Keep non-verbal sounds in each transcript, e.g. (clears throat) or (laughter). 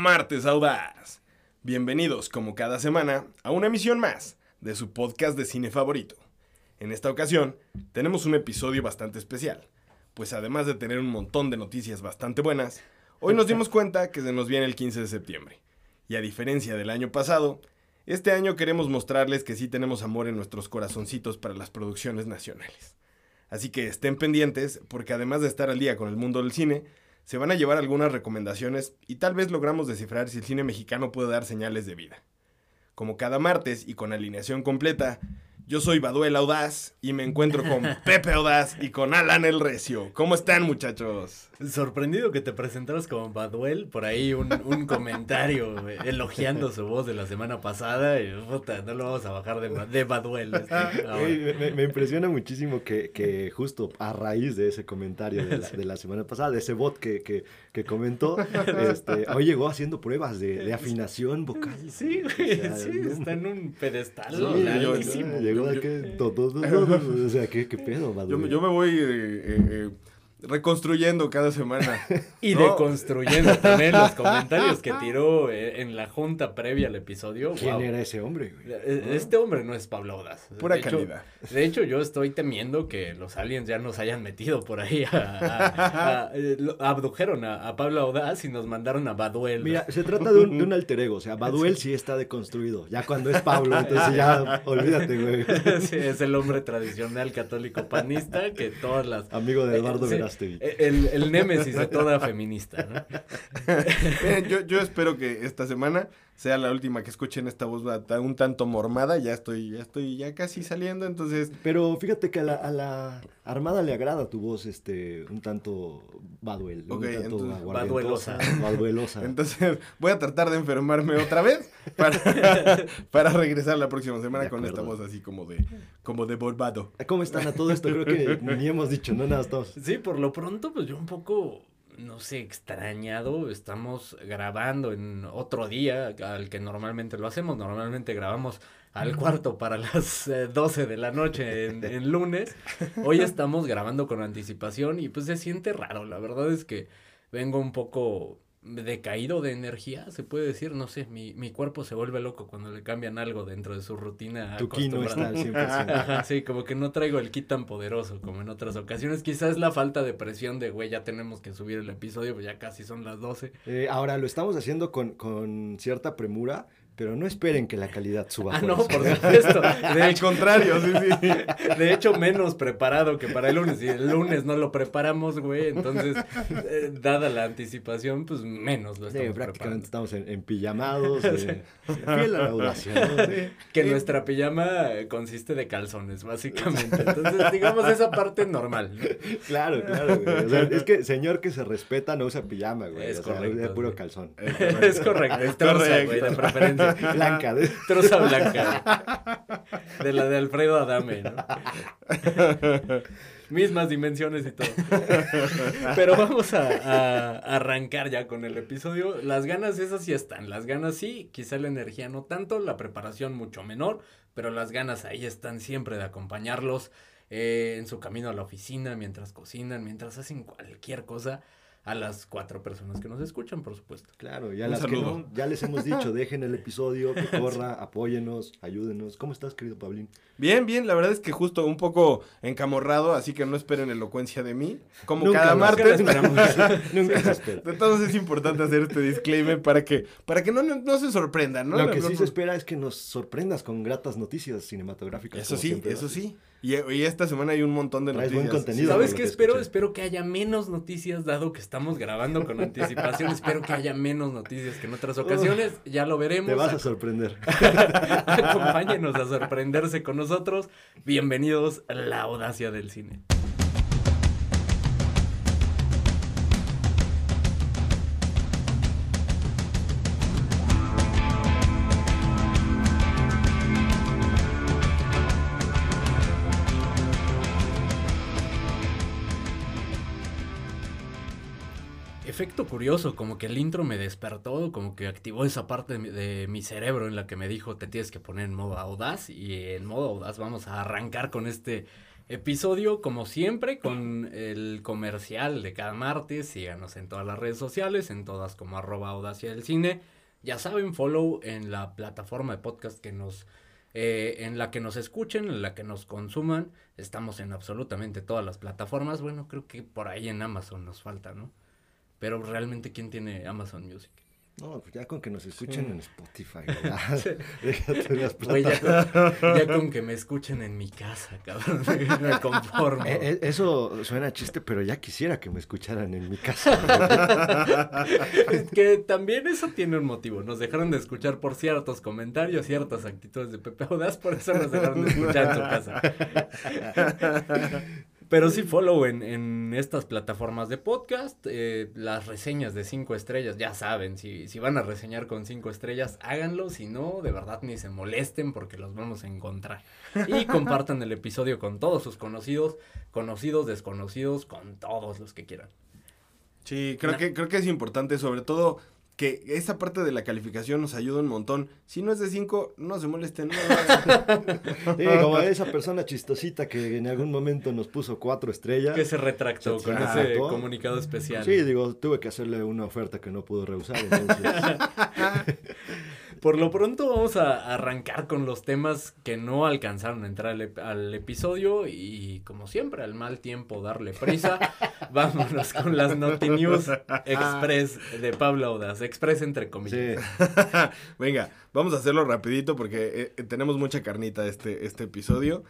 Martes Audaz. Bienvenidos, como cada semana, a una emisión más de su podcast de cine favorito. En esta ocasión, tenemos un episodio bastante especial, pues además de tener un montón de noticias bastante buenas, hoy nos dimos (laughs) cuenta que se nos viene el 15 de septiembre. Y a diferencia del año pasado, este año queremos mostrarles que sí tenemos amor en nuestros corazoncitos para las producciones nacionales. Así que estén pendientes, porque además de estar al día con el mundo del cine, se van a llevar algunas recomendaciones y tal vez logramos descifrar si el cine mexicano puede dar señales de vida. Como cada martes y con alineación completa, yo soy Baduel Audaz y me encuentro con (laughs) Pepe Audaz y con Alan el Recio. ¿Cómo están, muchachos? Sorprendido que te presentaras como Baduel, por ahí un, un comentario eh, elogiando su voz de la semana pasada y puta, no lo vamos a bajar de, de Baduel. este. Ey, me, me impresiona muchísimo que, que justo a raíz de ese comentario de la, de la semana pasada, de ese bot que, que, que comentó, (laughs) este, hoy llegó haciendo pruebas de, de afinación vocal. Sí, güey, O sea, sí, no- está en un pedestal. Sí, yo- llegó de que todo, todo, todo, o sea, ¿qué, qué pedo, Yo, Badoo? me- yo me voy eh, eh, eh, reconstruyendo cada semana. (laughs) Y No. deconstruyendo también los (laughs) comentarios que tiró eh, en la junta previa al episodio. ¿Quién Wow. era ese hombre, güey? Eh, Este hombre no es Pablo Audaz. Pura De hecho- calidad. De hecho, yo estoy temiendo que los aliens ya nos hayan metido por ahí. A, a- (laughs) eh, abdujeron a, a Pablo Audaz y nos mandaron a Baduel. Mira, se trata de un, de un alter ego, o sea, Baduel sí está deconstruido, ya cuando es Pablo, entonces ya, olvídate, güey. Sí, es el hombre tradicional católico panista que todas las... Amigo de Eduardo Sí, Verástegui. El, el némesis de toda feminista, ¿no? (laughs) Miren, yo, yo espero que esta semana sea la última que escuchen esta voz un tanto mormada. Ya estoy, ya estoy ya casi saliendo, entonces Pero fíjate que a la, a la Armada le agrada tu voz, este, un tanto Baduel, un tanto entonces, baduelosa. baduelosa. (laughs) Entonces, voy a tratar de enfermarme otra vez para, (laughs) para regresar la próxima semana De con esta voz así como de, como de borbado. ¿Cómo están a todo esto? Creo que ni hemos dicho, no nada, estamos. Sí, por lo pronto, pues yo un poco, no sé, extrañado. Estamos grabando en otro día al que normalmente lo hacemos. Normalmente grabamos al cuarto para las eh, 12 de la noche en, (laughs) en lunes. Hoy estamos grabando con anticipación y pues se siente raro. La verdad es que vengo un poco decaído de energía, se puede decir, no sé, mi, mi cuerpo se vuelve loco cuando le cambian algo dentro de su rutina. Tu ki no está al 100%. (laughs) Ajá, sí, como que no traigo el kit tan poderoso como en otras ocasiones. Quizás la falta de presión de, güey, ya tenemos que subir el episodio, pues ya casi son las 12. Eh, ahora, lo estamos haciendo con, con cierta premura, pero no esperen que la calidad suba. Ah, por no, eso. por supuesto. De Al hecho, contrario, sí, sí. (laughs) de hecho, menos preparado que para el lunes. Si el lunes no lo preparamos, güey, entonces, eh, dada la anticipación, pues menos lo Sí, estamos prácticamente preparando. estamos en, en pijamados, eh, fiel a la audacia, ¿no? Sí. Que Sí. nuestra pijama consiste de calzones, básicamente. Entonces, digamos, esa parte normal. ¿no? Claro, claro, güey. O sea, es que señor que se respeta no usa pijama, güey. Es o sea, correcto, de puro calzón. Es correcto, es troza, güey, de preferencia. (laughs) Blanca, de- (laughs) Troza blanca. De la de Alfredo Adame, ¿no? (laughs) Mismas dimensiones y todo. Pero vamos a, a arrancar ya con el episodio. Las ganas esas sí están. Las ganas sí, quizá la energía no tanto, la preparación mucho menor, pero las ganas ahí están siempre de acompañarlos eh, en su camino a la oficina, mientras cocinan, mientras hacen cualquier cosa. A las cuatro personas que nos escuchan, por supuesto. Claro, ya Un las que no, ya les hemos dicho, (laughs) dejen el episodio, que corra, apóyenos, ayúdenos. ¿Cómo estás, querido Pablín? Bien, bien, la verdad es que justo un poco encamorrado, así que no esperen elocuencia de mí. Como Nunca cada martes. (laughs) (laughs) Nunca se espera. Entonces es importante hacer este disclaimer para que, para que no, no, no se sorprendan, ¿no? Lo que sí se espera es que nos sorprendas con gratas noticias cinematográficas. Eso sí, eso sí. Y, y esta semana hay un montón de Traes noticias. buen contenido. ¿Sabes qué que espero? escuché. Espero que haya menos noticias, dado que estamos grabando con anticipación. (laughs) espero que haya menos noticias que en otras ocasiones. Ya lo veremos. Te vas a sorprender. (laughs) Acompáñenos a sorprenderse con nosotros. Bienvenidos a la audacia del cine. Efecto curioso, como que el intro me despertó, como que activó esa parte de mi, cerebro en la que me dijo te tienes que poner en modo audaz y en modo audaz vamos a arrancar con este Episodio, como siempre, con el comercial de cada martes. Síganos en todas las redes sociales, en todas como arroba audacia del cine. Ya saben, follow en la plataforma de podcast que nos, eh, en la que nos escuchen, en la que nos consuman. Estamos en absolutamente todas las plataformas. Bueno, creo que por ahí en Amazon nos falta, ¿no? Pero realmente, ¿quién tiene Amazon Music? No, pues ya con que nos escuchen en Spotify, (laughs) ¿verdad? ya, con, que me escuchen en mi casa, cabrón, (laughs) me conformo. Eh, eh, eso suena chiste, pero ya quisiera que me escucharan en mi casa. (laughs) que también eso tiene un motivo. Nos dejaron de escuchar por ciertos comentarios, ciertas actitudes de Pepe Audaz, por eso nos dejaron de escuchar en su casa. Pero sí follow en, en estas plataformas de podcast, eh, las reseñas de cinco estrellas, ya saben, si, si van a reseñar con cinco estrellas, háganlo, si no, de verdad ni se molesten porque los vamos a encontrar. Y (laughs) compartan el episodio con todos sus conocidos, conocidos, desconocidos, con todos los que quieran. Sí, creo, que, creo que es importante, sobre todo que esa parte de la calificación nos ayuda un montón. Si no es de 5, no se molesten. (laughs) sí, como esa persona chistosita que en algún momento nos puso cuatro estrellas. Que se retractó con ese comunicado especial. Sí, digo, tuve que hacerle una oferta que no pudo rehusar. Entonces... (laughs) Por lo pronto vamos a arrancar con los temas que no alcanzaron a entrar al, episodio y como siempre al mal tiempo darle prisa, (laughs) vámonos con las Noti News Express de Pablo Audaz, Express entre comillas. (laughs) Venga, vamos a hacerlo rapidito porque eh, tenemos mucha carnita este, este episodio.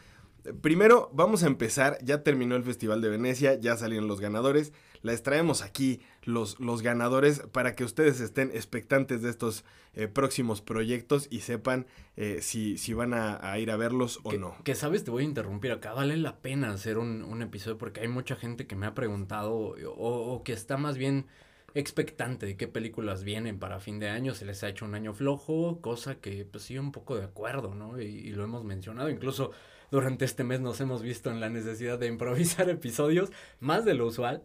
Primero, vamos a empezar. Ya terminó el Festival de Venecia, ya salieron los ganadores. Les traemos aquí los, los ganadores para que ustedes estén expectantes de estos eh, próximos proyectos y sepan eh, si, si van a, ir a verlos o no. Que sabes, te voy a interrumpir acá. Vale la pena hacer un, un episodio porque hay mucha gente que me ha preguntado o, o que está más bien expectante de qué películas vienen para fin de año, se les ha hecho un año flojo, cosa que pues sí, un poco de acuerdo, ¿no? y, lo hemos mencionado, incluso durante este mes nos hemos visto en la necesidad de improvisar (laughs) episodios, más de lo usual.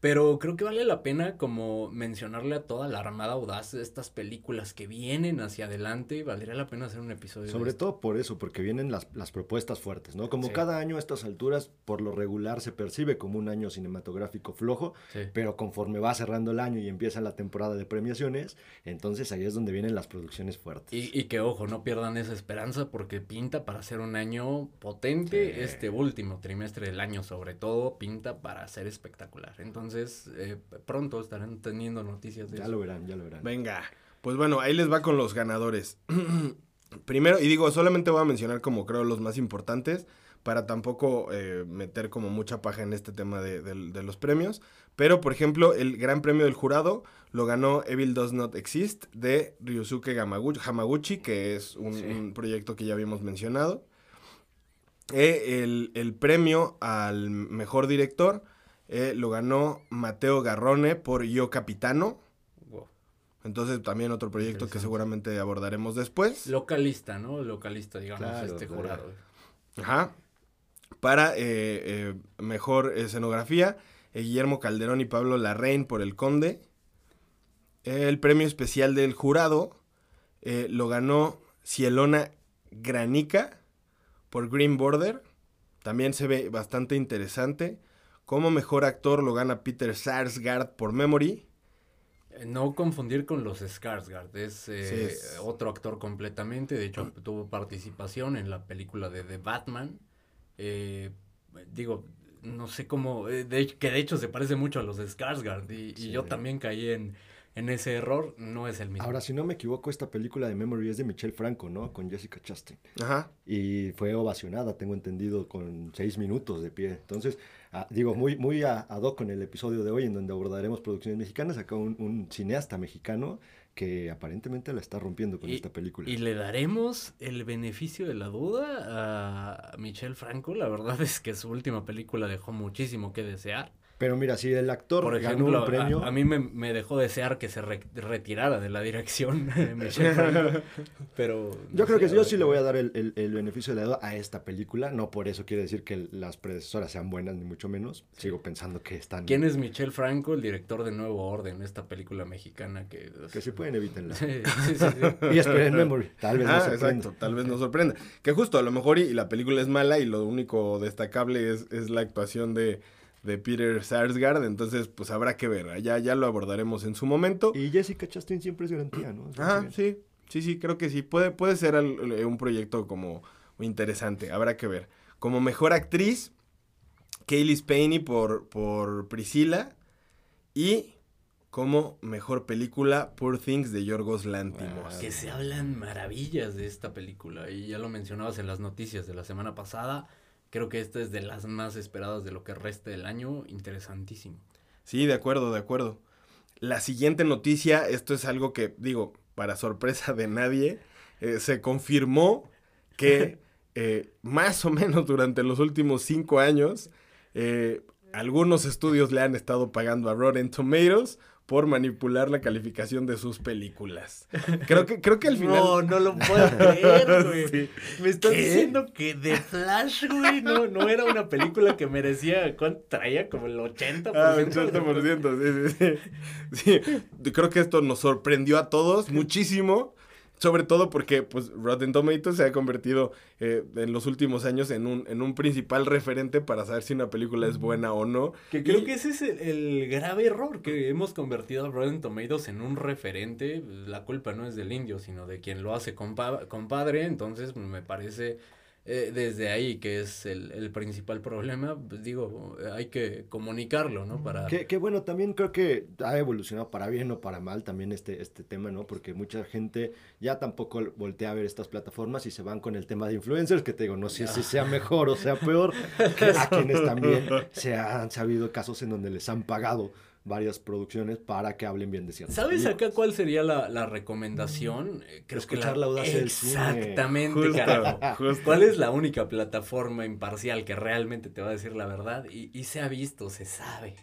Pero creo que vale la pena como mencionarle a toda la Armada Audaz estas películas que vienen hacia adelante. Valdría la pena hacer un episodio. Sobre todo por eso, porque vienen las, las propuestas fuertes, ¿no? Como cada año a estas alturas, por lo regular se percibe como un año cinematográfico flojo, pero conforme va cerrando el año y empieza la temporada de premiaciones, entonces ahí es donde vienen las producciones fuertes. Y, y que ojo, no pierdan esa esperanza porque pinta para ser un año potente. Este último trimestre del año, sobre todo, pinta para ser espectacular. Entonces, entonces, eh, pronto estarán teniendo noticias de ya lo verán, ya lo verán. Venga, pues bueno, ahí les va con los ganadores. (clears throat) Primero, y digo, solamente voy a mencionar como creo los más importantes para tampoco eh, meter como mucha paja en este tema de, los premios. Pero, por ejemplo, el gran premio del jurado lo ganó Evil Does Not Exist de Ryusuke Hamaguchi, que es un, proyecto que ya habíamos mencionado. Eh, el, el, premio al mejor director eh, lo ganó Mateo Garrone por Yo Capitano. Entonces también otro proyecto que seguramente abordaremos después. Localista, ¿no? Localista, digamos, este jurado. Ajá. Para eh, eh, mejor escenografía, Guillermo Calderón y Pablo Larraín por El Conde. El premio especial del jurado lo ganó Cielona Granica por Green Border. También se ve bastante interesante. Como mejor actor lo gana Peter Sarsgaard por Memory. Eh, no confundir con los Skarsgård, es, eh, otro actor completamente, de hecho ah. tuvo participación en la película de The Batman. Eh, digo, no sé cómo, de, que de hecho se parece mucho a los Skarsgård y, y yo también caí en, en ese error, no es el mismo. Ahora, si no me equivoco, esta película de Memory es de Michelle Franco, ¿no? Con Jessica Chastain. Ajá. Y fue ovacionada, tengo entendido, con seis minutos de pie. Entonces, Ah, digo, muy, muy ad hoc con el episodio de hoy, en donde abordaremos producciones mexicanas, acá un, un cineasta mexicano que aparentemente la está rompiendo con esta película. Y le daremos el beneficio de la duda a Michelle Franco. La verdad es que su última película dejó muchísimo que desear. Pero mira, si el actor Por ganó ejemplo, un premio... a, a mí me, me dejó desear que se re- retirara de la dirección (laughs) Michel Franco, (laughs) pero... Yo creo sé, que sí, yo sí le voy a dar el, el- el beneficio de la duda a esta película. No por eso quiere decir que las predecesoras sean buenas, ni mucho menos. Sigo pensando que están... ¿Quién es Michel Franco, el director de Nuevo Orden, esta película mexicana que... Que si pueden, evítenla. (laughs) Sí, sí, sí. Y esperen Memory. Tal vez no Ah, se exacto, tal vez nos sorprenda. Que justo, a lo mejor y, y la película es mala y lo único destacable es, es la actuación de, de Peter Sarsgaard, entonces pues habrá que ver, ya, ya lo abordaremos en su momento. Y Jessica Chastain siempre es garantía, ¿no? Ah, sí, sí, sí, creo que sí, puede, puede ser al- eh, un proyecto como interesante, habrá que ver. Como mejor actriz, Kaylee Spaney por, por Priscila y como mejor película, Poor Things de Yorgos Lantimos. Que se hablan maravillas de esta película y ya lo mencionabas en las noticias de la semana pasada. Creo que esta es de las más esperadas de lo que resta del año. Interesantísimo. Sí, de acuerdo, de acuerdo. La siguiente noticia, esto es algo que, digo, para sorpresa de nadie, eh, se confirmó que (laughs) eh, más o menos durante los últimos cinco años, eh, algunos estudios le han estado pagando a Rotten Tomatoes por manipular la calificación de sus películas. Creo que, creo que al (laughs) final... No, no lo puedo creer, (laughs) güey. Sí. Me estás ¿Qué? diciendo que The Flash, güey, no, no era una película que merecía, ¿cuánto traía? Como el 80%. Ah, 80%, sí, sí, sí. (laughs) Sí, creo que esto nos sorprendió a todos muchísimo. Sobre todo porque, pues, Rotten Tomatoes se ha convertido eh, en los últimos años en un, en un principal referente para saber si una película es buena o no. Que creo Y- que ese es el, el grave error, que hemos convertido a Rotten Tomatoes en un referente. La culpa no es del indio, sino de quien lo hace compa- compadre. Entonces, me parece eh, desde ahí que es el, el principal problema. Pues, digo, hay que comunicarlo, ¿no? Para... Que, que bueno, también creo que ha evolucionado para bien o para mal también este, este tema, ¿no? Porque mucha gente ya tampoco voltea a ver estas plataformas y se van con el tema de influencers, que te digo, no sé si sea mejor o sea peor, (laughs) que a quienes también se han sabido casos en donde les han pagado varias producciones para que hablen bien de ciertas ¿Sabes películas. acá cuál sería la, la recomendación? Eh, Creo que Escuchar la audacia del cine. Exactamente, Justo, carajo. justo. ¿Cuál es la única plataforma imparcial que realmente te va a decir la verdad? Y, y se ha visto, se sabe.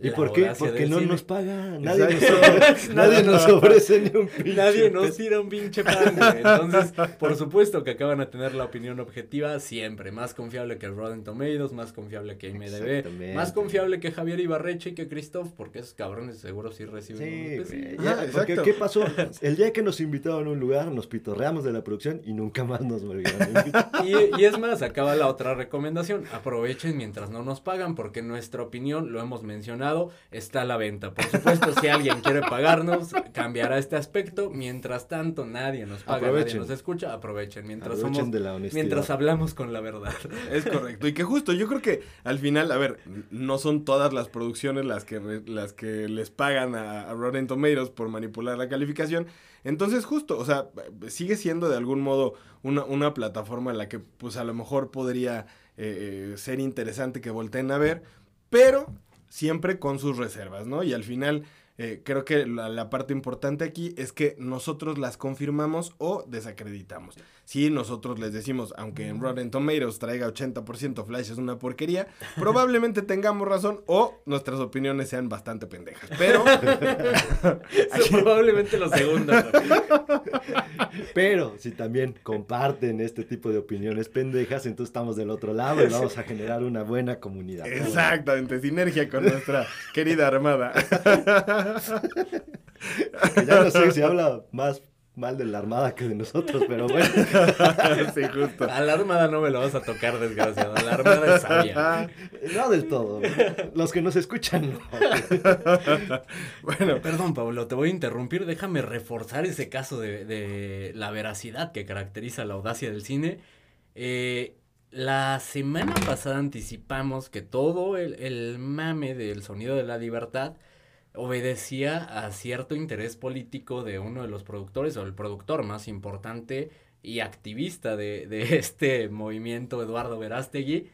¿Y por qué? Porque no cine. nos pagan. Nadie nos, (laughs) ofrece, nadie nos ofrece ni un pinche Nadie nos tira un pinche pan, güey. Entonces, por supuesto que acaban a tener la opinión objetiva siempre. Más confiable que Rotten Tomatoes, más confiable que IMDB, Exactamente. más confiable que Javier Ibarreche y que Christoph, porque esos cabrones seguro sí reciben Sí, güey, ya, porque exacto. ¿qué pasó? (laughs) El día que nos invitaron a un lugar, nos pitorreamos de la producción y nunca más nos volvieron (laughs) y es más, acaba la otra recomendación. Aprovechen mientras no nos pagan, porque nuestra opinión, lo hemos mencionado, está a la venta. Por supuesto, si alguien quiere pagarnos, cambiará este aspecto. Mientras tanto, nadie nos paga, Aprovechen. nadie nos escucha. Aprovechen mientras Aprovechen somos, de la honestidad. mientras hablamos con la verdad. Es correcto. Y que justo, yo creo que al final, a ver, no son todas las producciones las que, re- las que les pagan a, a Rotten Tomatoes por manipular la calificación. Entonces, justo, o sea, sigue siendo de algún modo una, una plataforma en la que, pues, a lo mejor podría eh, eh, ser interesante que volteen a ver, pero siempre con sus reservas, ¿no? Y al final, eh, creo que la, la parte importante aquí es que nosotros las confirmamos o desacreditamos. Si nosotros les decimos, aunque en Rotten Tomatoes traiga 80% Flash es una porquería, (laughs) probablemente tengamos razón o nuestras opiniones sean bastante pendejas. Pero (laughs) (laughs) Probablemente lo segundo. Pero si también comparten este tipo de opiniones pendejas, entonces estamos del otro lado y vamos a generar una buena comunidad. exactamente, sinergia con nuestra querida armada. Ya no sé si habla más mal de la armada que de nosotros, pero bueno. (laughs) sí, justo. A la armada no me lo vas a tocar, desgraciado. La armada es sabia. (laughs) No del todo. Los que nos escuchan, no. (laughs) Bueno, Perdón, Pablo, te voy a interrumpir. Déjame reforzar ese caso de, de la veracidad que caracteriza la audacia del cine. Eh, la semana pasada anticipamos que todo el, el mame del sonido de la libertad obedecía a cierto interés político de uno de los productores o el productor más importante y activista de, de (laughs) este movimiento, Eduardo Verástegui.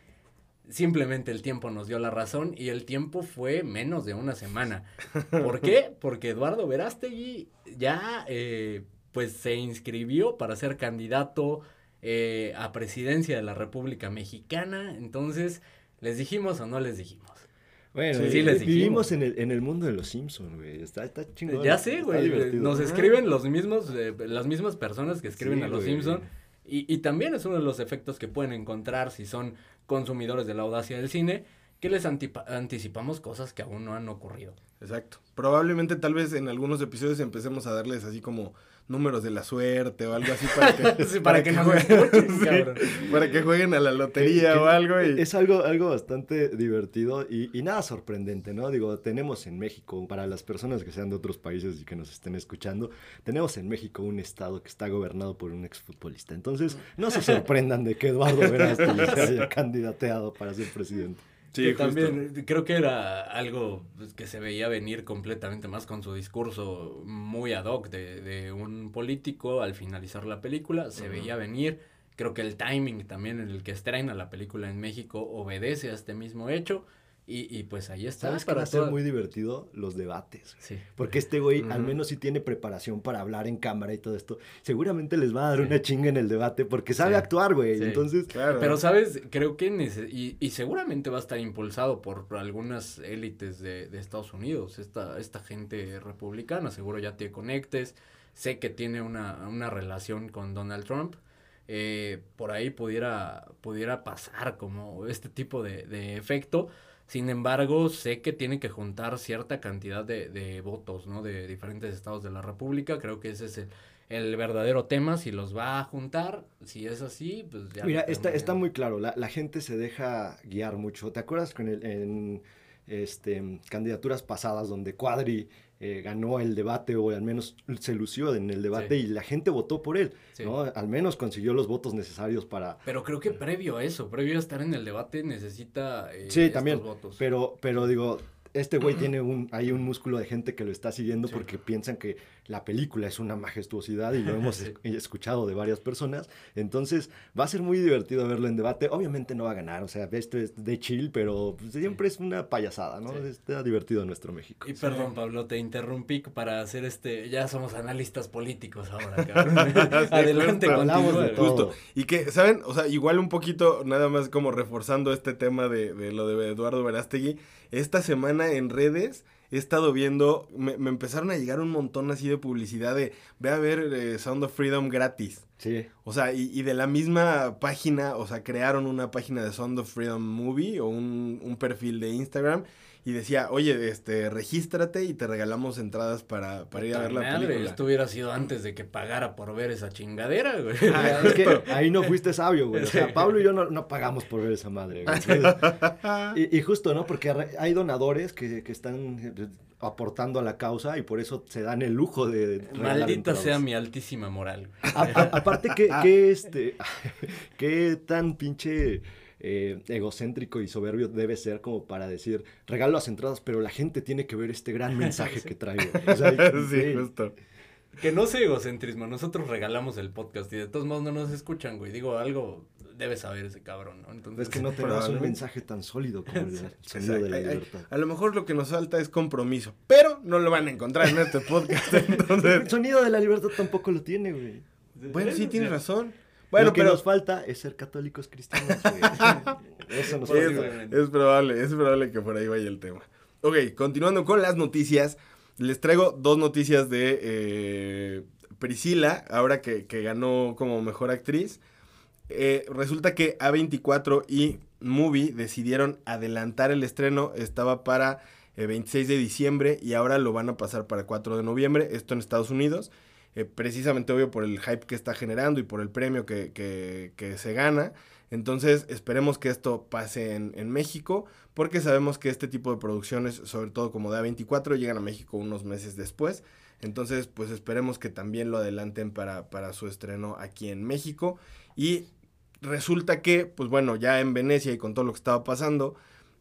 Simplemente el tiempo nos dio la razón y el tiempo fue menos de una semana. ¿Por qué? (laughs) Porque Eduardo Verástegui ya eh, pues se inscribió para ser candidato eh, a presidencia de la República Mexicana. Entonces, ¿les dijimos o no les dijimos? Bueno, sí, les vivimos en el, en el mundo de los Simpsons, güey. Está, está chingón. Ya sé, güey. Nos escriben los mismos, eh, las mismas personas que escriben a los Simpsons. Y, y también es uno de los efectos que pueden encontrar si son consumidores de la audacia del cine, que les anticipamos cosas que aún no han ocurrido. Exacto. Probablemente tal vez en algunos episodios empecemos a darles así como números de la suerte o algo así (laughs) para que, para, que, jueguen, (laughs) para que jueguen a la lotería o algo. Y... Es algo, algo bastante divertido y, y, nada sorprendente, ¿no? Digo, tenemos en México, para las personas que sean de otros países y que nos estén escuchando, tenemos en México un estado que está gobernado por un exfutbolista. Entonces, no se sorprendan de que Eduardo Verástegui (laughs) se haya candidateado para ser presidente. Sí, también creo que era algo pues, que se veía venir completamente más con su discurso muy ad hoc de, de un político al finalizar la película, se veía venir. Creo que el timing también en el que estrena la película en México obedece a este mismo hecho. Y, y pues ahí está. ¿Sabes para ser muy divertido? Los debates. Sí. Porque este güey al menos sí tiene preparación para hablar en cámara y todo esto. Seguramente les va a dar una chinga en el debate porque sabe actuar, güey. Entonces, claro. Pero, ¿sabes? Creo que y, y, seguramente va a estar impulsado por algunas élites de, de, Estados Unidos. Esta, esta gente republicana seguro ya te conectes. Sé que tiene una, una relación con Donald Trump. Eh, por ahí pudiera, pudiera pasar como este tipo de, de efecto sin embargo, sé que tiene que juntar cierta cantidad de, de votos, ¿no? De diferentes estados de la República. Creo que ese es el, verdadero tema. Si los va a juntar, si es así, pues ya. Mira, está, está muy claro. La, la, gente se deja guiar mucho. ¿Te acuerdas con el, en este, candidaturas pasadas donde Cuadri eh, ganó el debate o al menos se lució en el debate y la gente votó por él, ¿no? Al menos consiguió los votos necesarios para... Pero creo que previo a eso, previo a estar en el debate necesita eh, sí, también, votos. Pero, pero digo, este güey (clears throat) tiene un, hay un músculo de gente que lo está siguiendo porque piensan que la película es una majestuosidad y lo (laughs) hemos escuchado de varias personas. Entonces va a ser muy divertido verlo en debate. Obviamente no va a ganar, o sea, esto es de chill, pero pues, siempre es una payasada, ¿no? Está divertido nuestro México. Y perdón, Pablo, te interrumpí para hacer este, ya somos analistas políticos ahora, (laughs) (laughs) Adelante, hablamos de todo. Y que, ¿saben? O sea, igual un poquito, nada más como reforzando este tema de, de lo de Eduardo Verástegui esta semana en redes he estado viendo, me, empezaron a llegar un montón así de publicidad de, ve a ver eh, Sound of Freedom gratis. Sí. O sea, y, de la misma página, o sea, crearon una página de Sound of Freedom Movie o un, un perfil de Instagram y decía, oye, este, regístrate y te regalamos entradas para, para ir a ver la película. Esto hubiera sido antes de que pagara por ver esa chingadera, güey. Ah, es (laughs) que ahí no fuiste sabio, güey. O sea, Pablo y yo no, pagamos por ver esa madre, güey. (laughs) y, justo, ¿no? Porque hay donadores que, que están eh, aportando a la causa y por eso se dan el lujo de... Maldita sea mi altísima moral. aparte que, que este, (laughs) qué tan pinche eh, egocéntrico y soberbio debe ser como para decir, regalo las entradas, pero la gente tiene que ver este gran (laughs) mensaje que traigo. (laughs) sí, justo. Que no sea egocentrismo, nosotros regalamos el podcast y de todos modos no nos escuchan, güey. Digo, algo debe saber ese cabrón, ¿no? Entonces, es que no tenemos un mensaje tan sólido como el, sonido de la (laughs) libertad. A, lo mejor lo que nos falta es compromiso, pero no lo van a encontrar en este podcast. El sonido de la libertad tampoco lo tiene, güey. Bueno, sí, tienes razón. Bueno, lo que nos falta es ser católicos cristianos. (laughs) Eso nos falta. Es, probable, es probable que por ahí vaya el tema. Ok, continuando con las noticias, les traigo dos noticias de eh, Priscila, ahora que, ganó como mejor actriz. Eh, resulta que A24 y Movie decidieron adelantar el estreno, estaba para el 26 de diciembre y ahora lo van a pasar para 4 de noviembre, esto en Estados Unidos. Eh, precisamente obvio por el hype que está generando y por el premio que, que, se gana. Entonces esperemos que esto pase en, en, México, porque sabemos que este tipo de producciones, sobre todo como de A24, llegan a México unos meses después. Entonces, pues esperemos que también lo adelanten para, para su estreno aquí en México. Y resulta que, pues bueno, ya en Venecia y con todo lo que estaba pasando,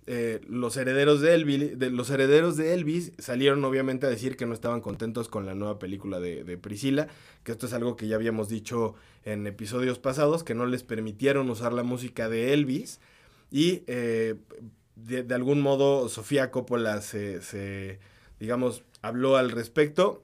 eh, los, herederos de Elvis, de, los herederos de Elvis salieron obviamente a decir que no estaban contentos con la nueva película de, Priscila, que esto es algo que ya habíamos dicho en episodios pasados, que no les permitieron usar la música de Elvis. Y eh, de, algún modo Sofía Coppola se, digamos, habló al respecto.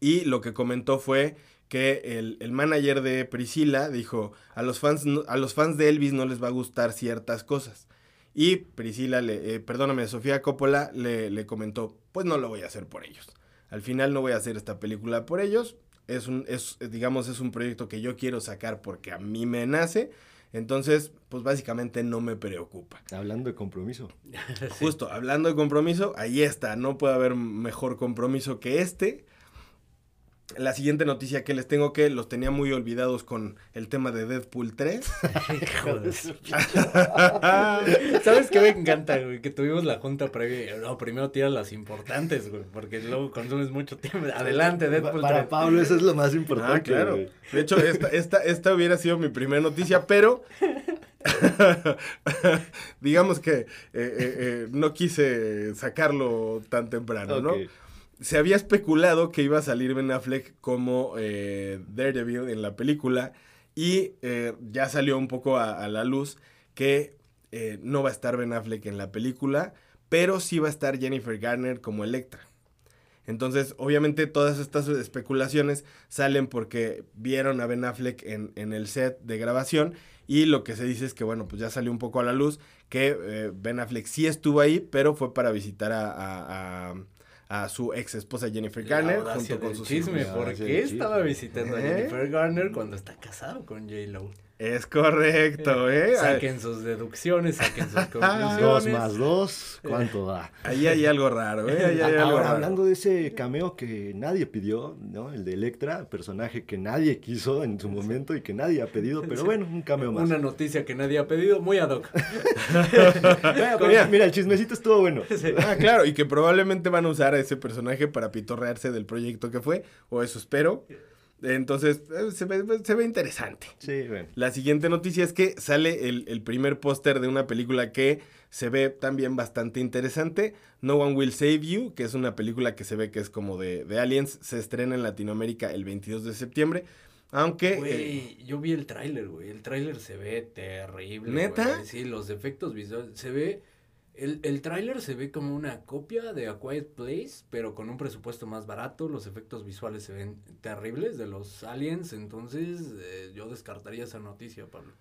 Y lo que comentó fue que el, el, manager de Priscila dijo, a los, fans, a los fans de Elvis no les va a gustar ciertas cosas Y Priscila, le, eh, perdóname, Sofía Coppola le, le comentó, pues no lo voy a hacer por ellos. Al final no voy a hacer esta película por ellos. Es un, es, digamos, es un proyecto que yo quiero sacar porque a mí me nace. Entonces, pues básicamente no me preocupa. Hablando de compromiso. Justo, hablando de compromiso, ahí está. No puede haber mejor compromiso que este la siguiente noticia que les tengo que los tenía muy olvidados con el tema de Deadpool 3. (laughs) (laughs) ¿Sabes qué me encanta, güey? Que tuvimos la junta previa. No, primero tiras las importantes, güey, porque luego consumes mucho tiempo. Adelante, Deadpool Para Pablo eso es lo más importante. Ah, claro. De hecho, esta, esta, esta hubiera sido mi primera noticia, pero (laughs) digamos que eh, eh, eh, no quise sacarlo tan temprano, ¿no? Se había especulado que iba a salir Ben Affleck como eh, Daredevil en la película y eh, ya salió un poco a, la luz que eh, no va a estar Ben Affleck en la película, pero sí va a estar Jennifer Garner como Electra. Entonces, obviamente todas estas especulaciones salen porque vieron a Ben Affleck en, el set de grabación y lo que se dice es que, bueno, pues ya salió un poco a la luz que Ben Affleck sí estuvo ahí, pero fue para visitar a su ex esposa Jennifer Garner junto con su chisme. ¿Por qué estaba visitando a ¿Eh? Jennifer Garner cuando está casado con J. Lo? Es correcto, ¿eh? Saquen sus deducciones, saquen sus (laughs) conclusiones. Dos más dos, ¿cuánto da? Ahí hay algo raro, ¿eh? Ahí hay algo Ahora, hablando de ese cameo que nadie pidió, ¿no? El de Electra, personaje que nadie quiso en su momento y que nadie ha pedido, pero bueno, un cameo más. Una noticia que nadie ha pedido, muy ad hoc. (laughs) mira, el chismecito estuvo bueno. (laughs) Ah, claro, y que probablemente van a usar a ese personaje para pitorrearse del proyecto que fue, o eso espero. Entonces, eh, se ve, interesante. Sí, bueno. La siguiente noticia es que sale el, primer póster de una película que se ve también bastante interesante. No One Will Save You, que es una película que se ve que es como de, Aliens. Se estrena en Latinoamérica el 22 de septiembre. Aunque. Güey, eh, yo vi el tráiler, güey. El tráiler se ve terrible. ¿Neta? Sí, los efectos visuales. Se ve el, el tráiler se ve como una copia de A Quiet Place, pero con un presupuesto más barato. Los efectos visuales se ven terribles de los aliens. Entonces, eh, yo descartaría esa noticia, Pablo.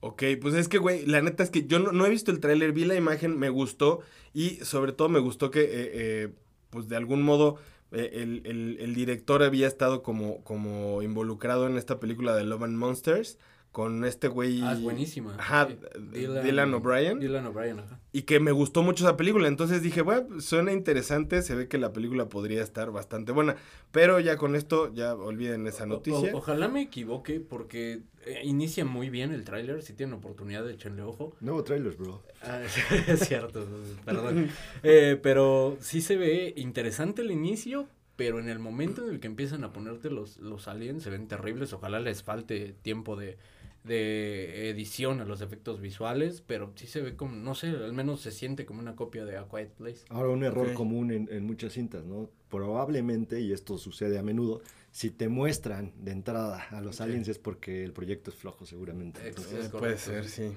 Ok, pues es que, güey, la neta es que yo no, he visto el tráiler, vi la imagen, me gustó y sobre todo me gustó que, eh, eh, pues de algún modo, el, el, el, director había estado como, como involucrado en esta película de Love and Monsters con este güey. Ah, es buenísima. Ajá, Dylan, O'Brien. Dylan O'Brien, ajá. Y que me gustó mucho esa película. Entonces dije, bueno, suena interesante. Se ve que la película podría estar bastante buena. Pero ya con esto, ya olviden esa noticia. ojalá me equivoque, porque eh, inicia muy bien el tráiler. Si tienen oportunidad, de echarle ojo. Nuevo tráiler, bro. Ah, (laughs) es cierto, perdón. Eh, pero sí se ve interesante el inicio, pero en el momento en el que empiezan a ponerte los, los aliens se ven terribles. Ojalá les falte tiempo de de edición a los efectos visuales, pero sí se ve como, no sé, al menos se siente como una copia de A Quiet Place. Ahora, un error común en, en, muchas cintas, ¿no? Probablemente, y esto sucede a menudo, si te muestran de entrada a los aliens es porque el proyecto es flojo, seguramente. puede ser, sí.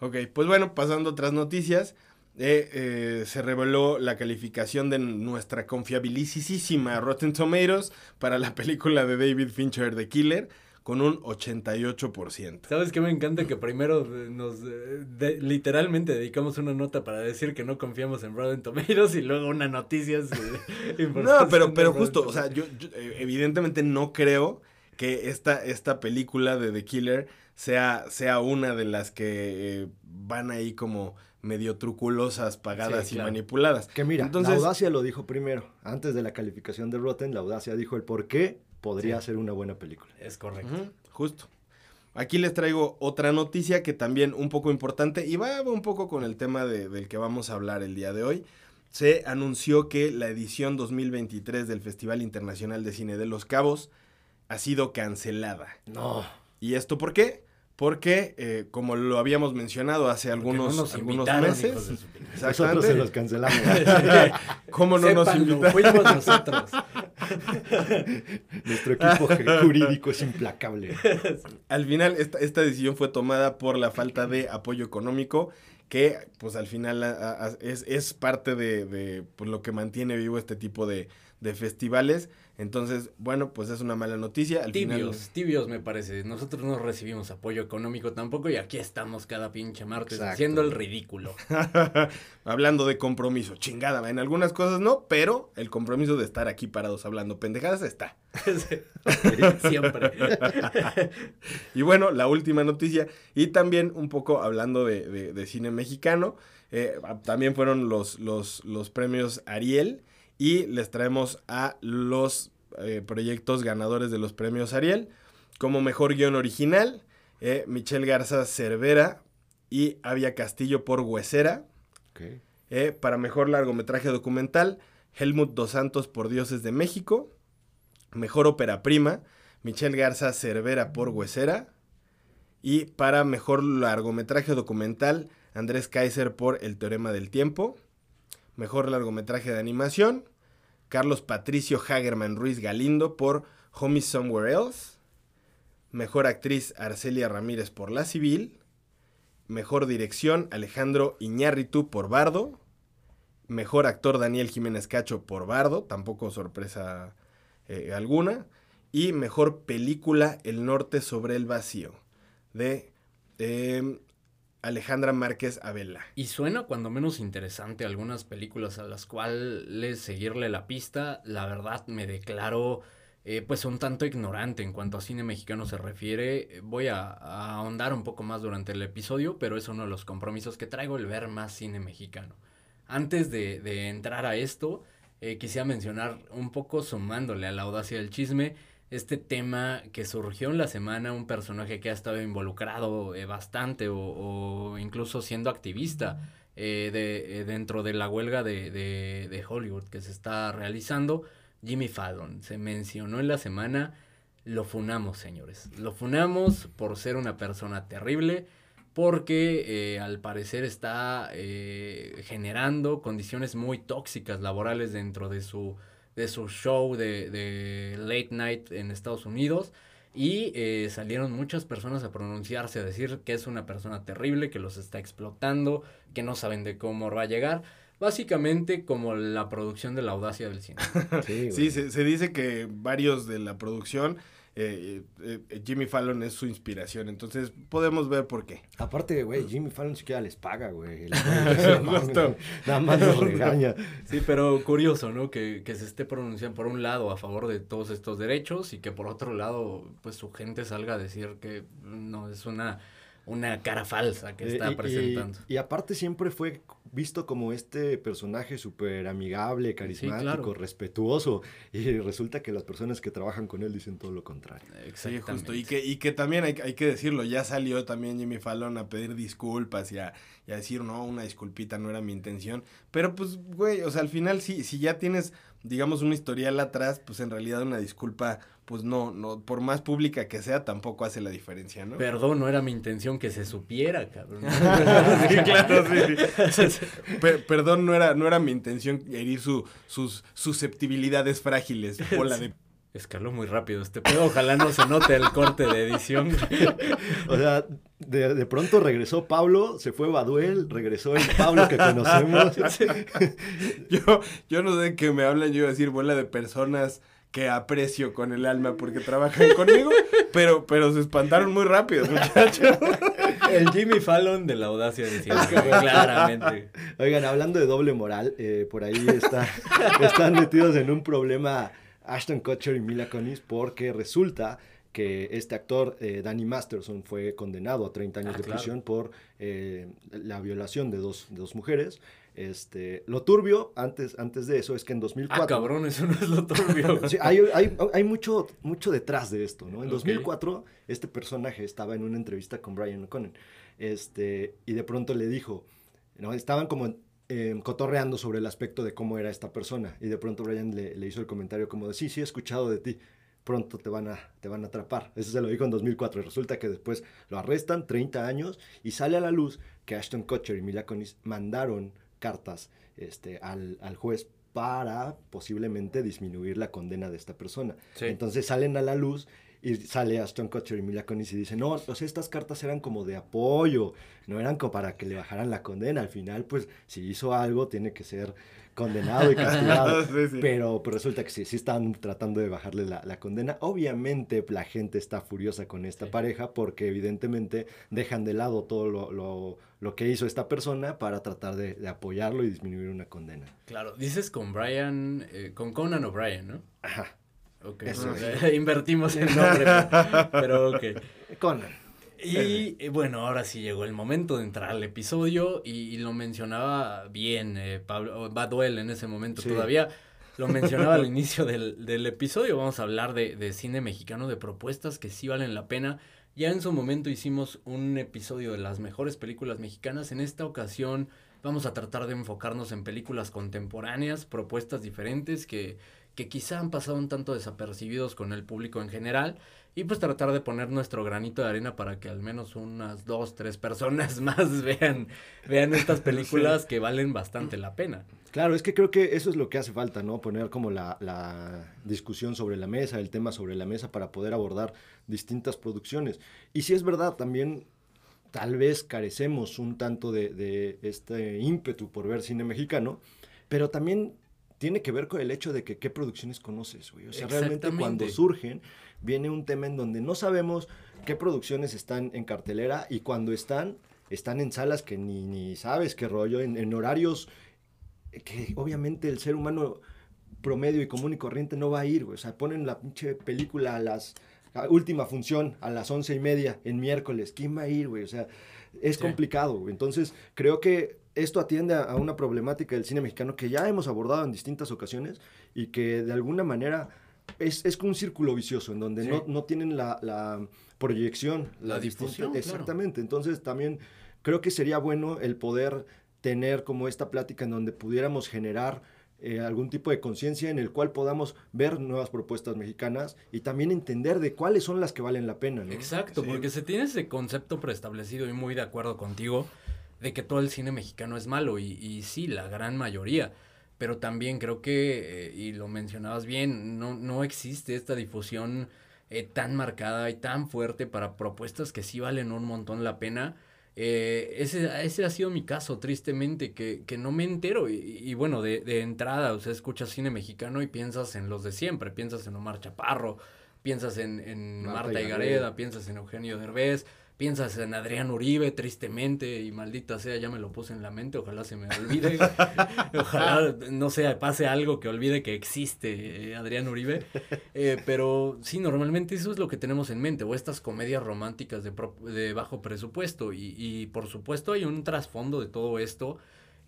Ok, pues bueno, pasando a otras noticias. Eh, eh, se reveló la calificación de nuestra confiabilísima Rotten Tomatoes para la película de David Fincher, The Killer con un 88%. ¿Sabes qué me encanta? Que primero nos eh, literalmente dedicamos una nota para decir que no confiamos en Rotten Tomatoes y luego una noticia (laughs) No, pero, pero justo, o sea, yo, eh, evidentemente no creo que esta, esta película de The Killer sea, sea una de las que eh, van ahí como medio truculosas, pagadas y manipuladas. Que mira, Entonces, la audacia lo dijo primero. Antes de la calificación de Rotten, la audacia dijo el por qué podría ser una buena película. Es correcto. justo. Aquí les traigo otra noticia que también un poco importante y va un poco con el tema del que vamos a hablar el día de hoy. Se anunció que la edición 2023 del Festival Internacional de Cine de Los Cabos ha sido cancelada. No. ¿Y esto por qué? Porque, eh, como lo habíamos mencionado hace algunos, algunos meses, nosotros se los cancelamos. (laughs) ¿Cómo no nos invitaron? Fuimos nosotros. (laughs) Nuestro equipo jurídico es implacable. Al final, esta, esta decisión fue tomada por la falta de apoyo económico que pues al final es, es parte de, de pues, lo que mantiene vivo este tipo de, de festivales. Entonces, bueno, pues es una mala noticia. Al tibios, tibios me parece. Nosotros no recibimos apoyo económico tampoco y aquí estamos cada pinche martes haciendo el ridículo. (laughs) hablando de compromiso, chingada. En algunas cosas no, pero el compromiso de estar aquí parados hablando pendejadas está. (laughs) Siempre. (laughs) y bueno, la última noticia. Y también un poco hablando de, cine mexicano. Eh, también fueron los, los, los premios Ariel y les traemos a los eh, proyectos ganadores de los premios Ariel. Como mejor guion original, eh, Michelle Garza Cervera y Avia Castillo por Huesera. Eh, para mejor largometraje documental, Helmut Dos Santos por Dioses de México. Mejor ópera prima, Michelle Garza Cervera por Huesera. Y para mejor largometraje documental, Andrés Kaiser por El Teorema del Tiempo. Mejor largometraje de animación, Carlos Patricio Hagerman Ruiz Galindo por Homie Somewhere Else. Mejor actriz Arcelia Ramírez por La Civil. Mejor dirección Alejandro Iñárritu por Bardo. Mejor actor Daniel Jiménez Cacho por Bardo, tampoco sorpresa eh, alguna. Y mejor película El Norte sobre el Vacío de em, Alejandra Márquez Abela. Y suena cuando menos interesante algunas películas a las cuales seguirle la pista. La verdad me declaro eh, pues un tanto ignorante en cuanto a cine mexicano se refiere. Voy a, ahondar un poco más durante el episodio, pero es uno de los compromisos que traigo el ver más cine mexicano. Antes de, entrar a esto, eh, quisiera mencionar un poco sumándole a la audacia del chisme este tema que surgió en la semana, un personaje que ha estado involucrado eh, bastante o, incluso siendo activista eh, de, eh, dentro de la huelga de, de, Hollywood que se está realizando, Jimmy Fallon. Se mencionó en la semana, lo funamos, señores. Lo funamos por ser una persona terrible, porque al parecer está generando condiciones muy tóxicas laborales dentro de su de su show de, late night en Estados Unidos. Y eh, salieron muchas personas a pronunciarse, a decir que es una persona terrible, que los está explotando, que no saben de cómo va a llegar. Básicamente como la producción de la audacia del cine. (laughs) Sí, se, dice que varios de la producción eh, eh, eh, Jimmy Fallon es su inspiración. Entonces podemos ver por qué. Aparte, güey, Jimmy Fallon siquiera les paga, güey. (laughs) Nada más los (laughs) regaña. Sí, pero curioso, ¿no? Que, que se esté pronunciando por un lado a favor de todos estos derechos y que por otro lado, pues su gente salga a decir que no es una una cara falsa que está presentando. Y, aparte siempre fue visto como este personaje súper amigable, carismático, respetuoso. Y resulta que las personas que trabajan con él dicen todo lo contrario. Sí, justo. Y que, y que también hay, hay, que decirlo, ya salió también Jimmy Fallon a pedir disculpas y a, y a, decir, no, una disculpita no era mi intención. Pero pues, güey, o sea, al final si, si ya tienes, digamos, un historial atrás, pues en realidad una disculpa pues no, no, por más pública que sea, tampoco hace la diferencia, ¿no? Perdón, no era mi intención que se supiera, cabrón. (laughs) sí, claro, sí. (laughs) perdón, no era, no era mi intención herir su, sus susceptibilidades frágiles. Bola de... (laughs) Escaló muy rápido este pedo. Ojalá no se note el corte de edición. o sea, de, de, pronto regresó Pablo, se fue Baduel, regresó el Pablo que conocemos. (laughs) yo, yo no sé qué me hablan, yo iba a decir bola de personas que aprecio con el alma porque trabajan conmigo, pero, pero se espantaron muy rápido, muchachos. El Jimmy Fallon de la audacia de claramente. Oigan, hablando de doble moral, eh, por ahí está, están metidos en un problema Ashton Kutcher y Mila Kunis porque resulta que este actor, eh, Danny Masterson, fue condenado a 30 años ah, de prisión por eh, la violación de dos, de dos mujeres. Este, lo turbio, antes, antes de eso, es que en 2004... Ah, cabrón, eso no es lo turbio. (laughs) hay, hay, hay, mucho, mucho detrás de esto, ¿no? En 2004, este personaje estaba en una entrevista con Brian O'Connor, este, y de pronto le dijo, ¿no? Estaban como eh, cotorreando sobre el aspecto de cómo era esta persona, y de pronto Brian le, le, hizo el comentario como de, sí, sí he escuchado de ti, pronto te van, a, te van a atrapar. Eso se lo dijo en 2004, y resulta que después lo arrestan, 30 años, y sale a la luz que Ashton Kutcher y Mila Kunis mandaron cartas este, al, al juez para posiblemente disminuir la condena de esta persona. Entonces salen a la luz y sale Aston Kutcher y Mila Kunis y dice, no, pues estas cartas eran como de apoyo, no eran como para que le bajaran la condena. Al final, pues, si hizo algo, tiene que ser condenado y (laughs) castigado. Pero, pues, resulta que sí, sí están tratando de bajarle la, condena. Obviamente la gente está furiosa con esta pareja porque evidentemente dejan de lado todo lo, lo, que hizo esta persona para tratar de, apoyarlo y disminuir una condena. Claro, dices con Brian, eh, con Conan O'Brien, ¿no? Ajá. Ok, (laughs) invertimos el nombre, pero ok. Conan. Y bueno, ahora sí llegó el momento de entrar al episodio y, lo mencionaba bien eh, Pablo Baduel en ese momento todavía. Lo mencionaba al (laughs) inicio del, del, episodio. Vamos a hablar de, de, cine mexicano, de propuestas que sí valen la pena. Ya en su momento hicimos un episodio de las mejores películas mexicanas. En esta ocasión vamos a tratar de enfocarnos en películas contemporáneas, propuestas diferentes que que quizá han pasado un tanto desapercibidos con el público en general y pues tratar de poner nuestro granito de arena para que al menos unas dos, tres personas (laughs) más vean, vean estas películas que valen bastante la pena. Claro, es que creo que eso es lo que hace falta, ¿no? Poner como la, la discusión sobre la mesa, el tema sobre la mesa para poder abordar distintas producciones. Y si es verdad, también tal vez carecemos un tanto de, de este ímpetu por ver cine mexicano, pero también tiene que ver con el hecho de que qué producciones conoces, güey. O sea, realmente cuando surgen, viene un tema en donde no sabemos qué producciones están en cartelera y cuando están, están en salas que ni, ni sabes qué rollo, en, horarios que obviamente el ser humano promedio y común y corriente no va a ir, güey. O sea, ponen la pinche película a las última función a las once y media en miércoles. ¿Quién va a ir, güey? O sea, es complicado, güey. Entonces, creo que esto atiende a, una problemática del cine mexicano que ya hemos abordado en distintas ocasiones y que de alguna manera es, es un círculo vicioso en donde no, no, tienen la, la proyección, la, difusión. Exactamente. Entonces también creo que sería bueno el poder tener como esta plática en donde pudiéramos generar eh, algún tipo de conciencia en el cual podamos ver nuevas propuestas mexicanas y también entender de cuáles son las que valen la pena. Exacto, porque se tiene ese concepto preestablecido y muy de acuerdo contigo de que todo el cine mexicano es malo y, y sí, la gran mayoría. Pero también creo que, eh, y lo mencionabas bien, no, no existe esta difusión eh, tan marcada y tan fuerte para propuestas que sí valen un montón la pena. Eh, ese, ese ha sido mi caso, tristemente, que, que no me entero. Y, bueno, de, de, entrada, o sea, escuchas cine mexicano y piensas en los de siempre. Piensas en Omar Chaparro, piensas en, en Marta, Marta Gareda, piensas en Eugenio Derbez, piensas en Adrián Uribe, tristemente, y maldita sea, ya me lo puse en la mente, ojalá se me olvide, (laughs) ojalá, no sé, pase algo que olvide que existe eh, Adrián Uribe, eh, pero sí, normalmente eso es lo que tenemos en mente, o estas comedias románticas de, de bajo presupuesto, y, y, por supuesto hay un trasfondo de todo esto,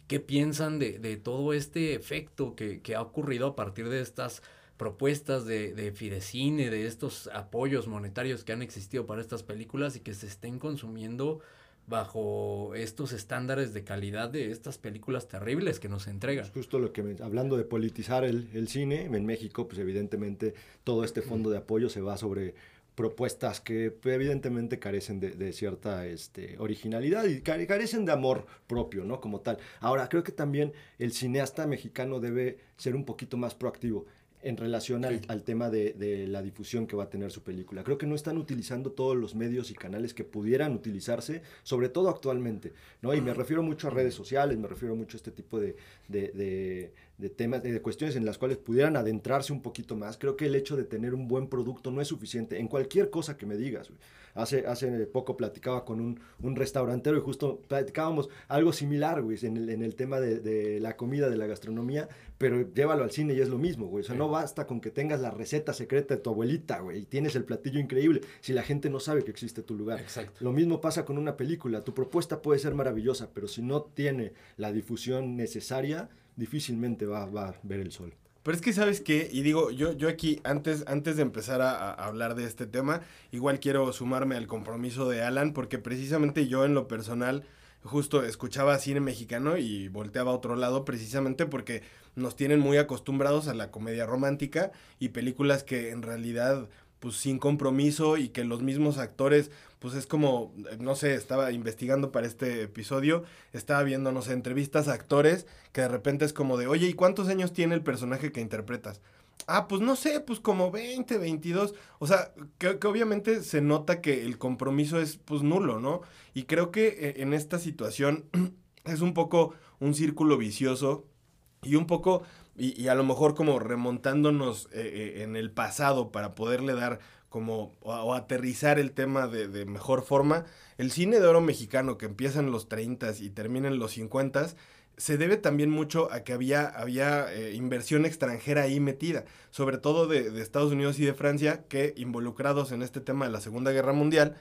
¿qué piensan de, de todo este efecto que, que ha ocurrido a partir de estas propuestas de, de Fidecine, de estos apoyos monetarios que han existido para estas películas y que se estén consumiendo bajo estos estándares de calidad de estas películas terribles que nos entregan. justo lo que, hablando de politizar el, el, cine, en México, pues evidentemente todo este fondo de apoyo se va sobre propuestas que pues, evidentemente carecen de, de, cierta este, originalidad y carecen de amor propio, ¿no? Como tal. Ahora, creo que también el cineasta mexicano debe ser un poquito más proactivo en relación al, al tema de, de, la difusión que va a tener su película. Creo que no están utilizando todos los medios y canales que pudieran utilizarse, sobre todo actualmente, ¿no? Y me refiero mucho a redes sociales, me refiero mucho a este tipo de, de, de temas, de cuestiones en las cuales pudieran adentrarse un poquito más. Creo que el hecho de tener un buen producto no es suficiente en cualquier cosa que me digas. Hace, hace poco platicaba con un, un, restaurantero y justo platicábamos algo similar, güey, en el, en el tema de, de, la comida, de la gastronomía, pero llévalo al cine y es lo mismo, güey. O sea, no basta con que tengas la receta secreta de tu abuelita, güey, y tienes el platillo increíble si la gente no sabe que existe tu lugar. Exacto. Lo mismo pasa con una película. Tu propuesta puede ser maravillosa, pero si no tiene la difusión necesaria, difícilmente va, va a ver el sol. Pero es que, ¿sabes qué? Y digo, yo, yo aquí, antes, antes de empezar a, a, hablar de este tema, igual quiero sumarme al compromiso de Alan, porque precisamente yo en lo personal justo escuchaba cine mexicano y volteaba a otro lado, precisamente porque nos tienen muy acostumbrados a la comedia romántica y películas que en realidad pues sin compromiso y que los mismos actores, pues es como, no sé, estaba investigando para este episodio, estaba viendo, no sé, entrevistas a actores que de repente es como de, oye, ¿y cuántos años tiene el personaje que interpretas? Ah, pues no sé, pues como 20, 22. O sea, que, que, obviamente se nota que el compromiso es pues nulo, ¿no? Y creo que eh, en esta situación (clears throat) es un poco un círculo vicioso y un poco, y, a lo mejor como remontándonos eh, eh, en el pasado para poderle dar como, o, aterrizar el tema de, de, mejor forma, el cine de oro mexicano que empieza en los 30 y termina en los 50 se debe también mucho a que había, había eh, inversión extranjera ahí metida, sobre todo de, de, Estados Unidos y de Francia, que involucrados en este tema de la Segunda Guerra Mundial,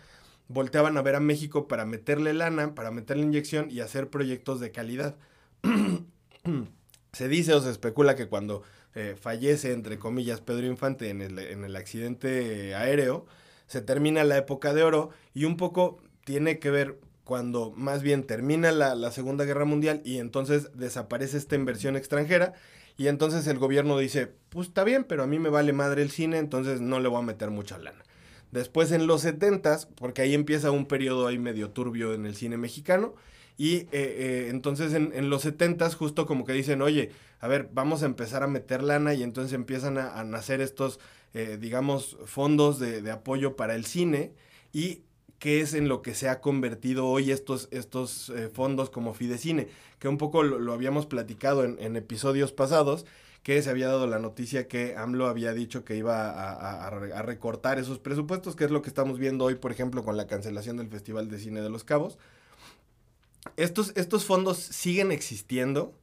volteaban a ver a México para meterle lana, para meterle inyección y hacer proyectos de calidad. (clears throat) se dice o se especula que cuando eh, fallece, entre comillas, Pedro Infante en el, en el accidente aéreo, se termina la época de oro y un poco tiene que ver cuando más bien termina la, la, Segunda Guerra Mundial y entonces desaparece esta inversión extranjera y entonces el gobierno dice, pues está bien, pero a mí me vale madre el cine, entonces no le voy a meter mucha lana. Después en los 70 porque ahí empieza un periodo ahí medio turbio en el cine mexicano, y eh, eh, entonces en, en los 70 justo como que dicen, oye, a ver, vamos a empezar a meter lana y entonces empiezan a, nacer estos, eh, digamos, fondos de, de, apoyo para el cine. Y qué es en lo que se ha convertido hoy estos, estos fondos como Fidecine, que un poco lo, lo habíamos platicado en, episodios pasados, que se había dado la noticia que AMLO había dicho que iba a recortar esos presupuestos, que es lo que estamos viendo hoy, por ejemplo, con la cancelación del Festival de Cine de los Cabos estos, estos fondos siguen existiendo,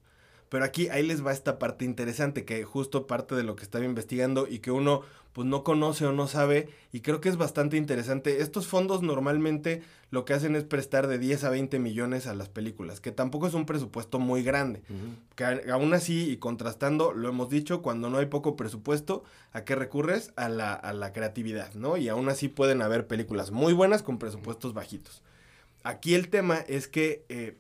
pero aquí ahí les va esta parte interesante, que justo parte de lo que estaba investigando y que uno pues no conoce o no sabe, y creo que es bastante interesante. Estos fondos normalmente lo que hacen es prestar de 10 a 20 millones a las películas, que tampoco es un presupuesto muy grande. Uh -huh. Que aún así, y contrastando, lo hemos dicho, cuando no hay poco presupuesto, ¿a qué recurres? A la, a la creatividad, ¿no? Y aún así pueden haber películas muy buenas con presupuestos bajitos. Aquí el tema es que, eh,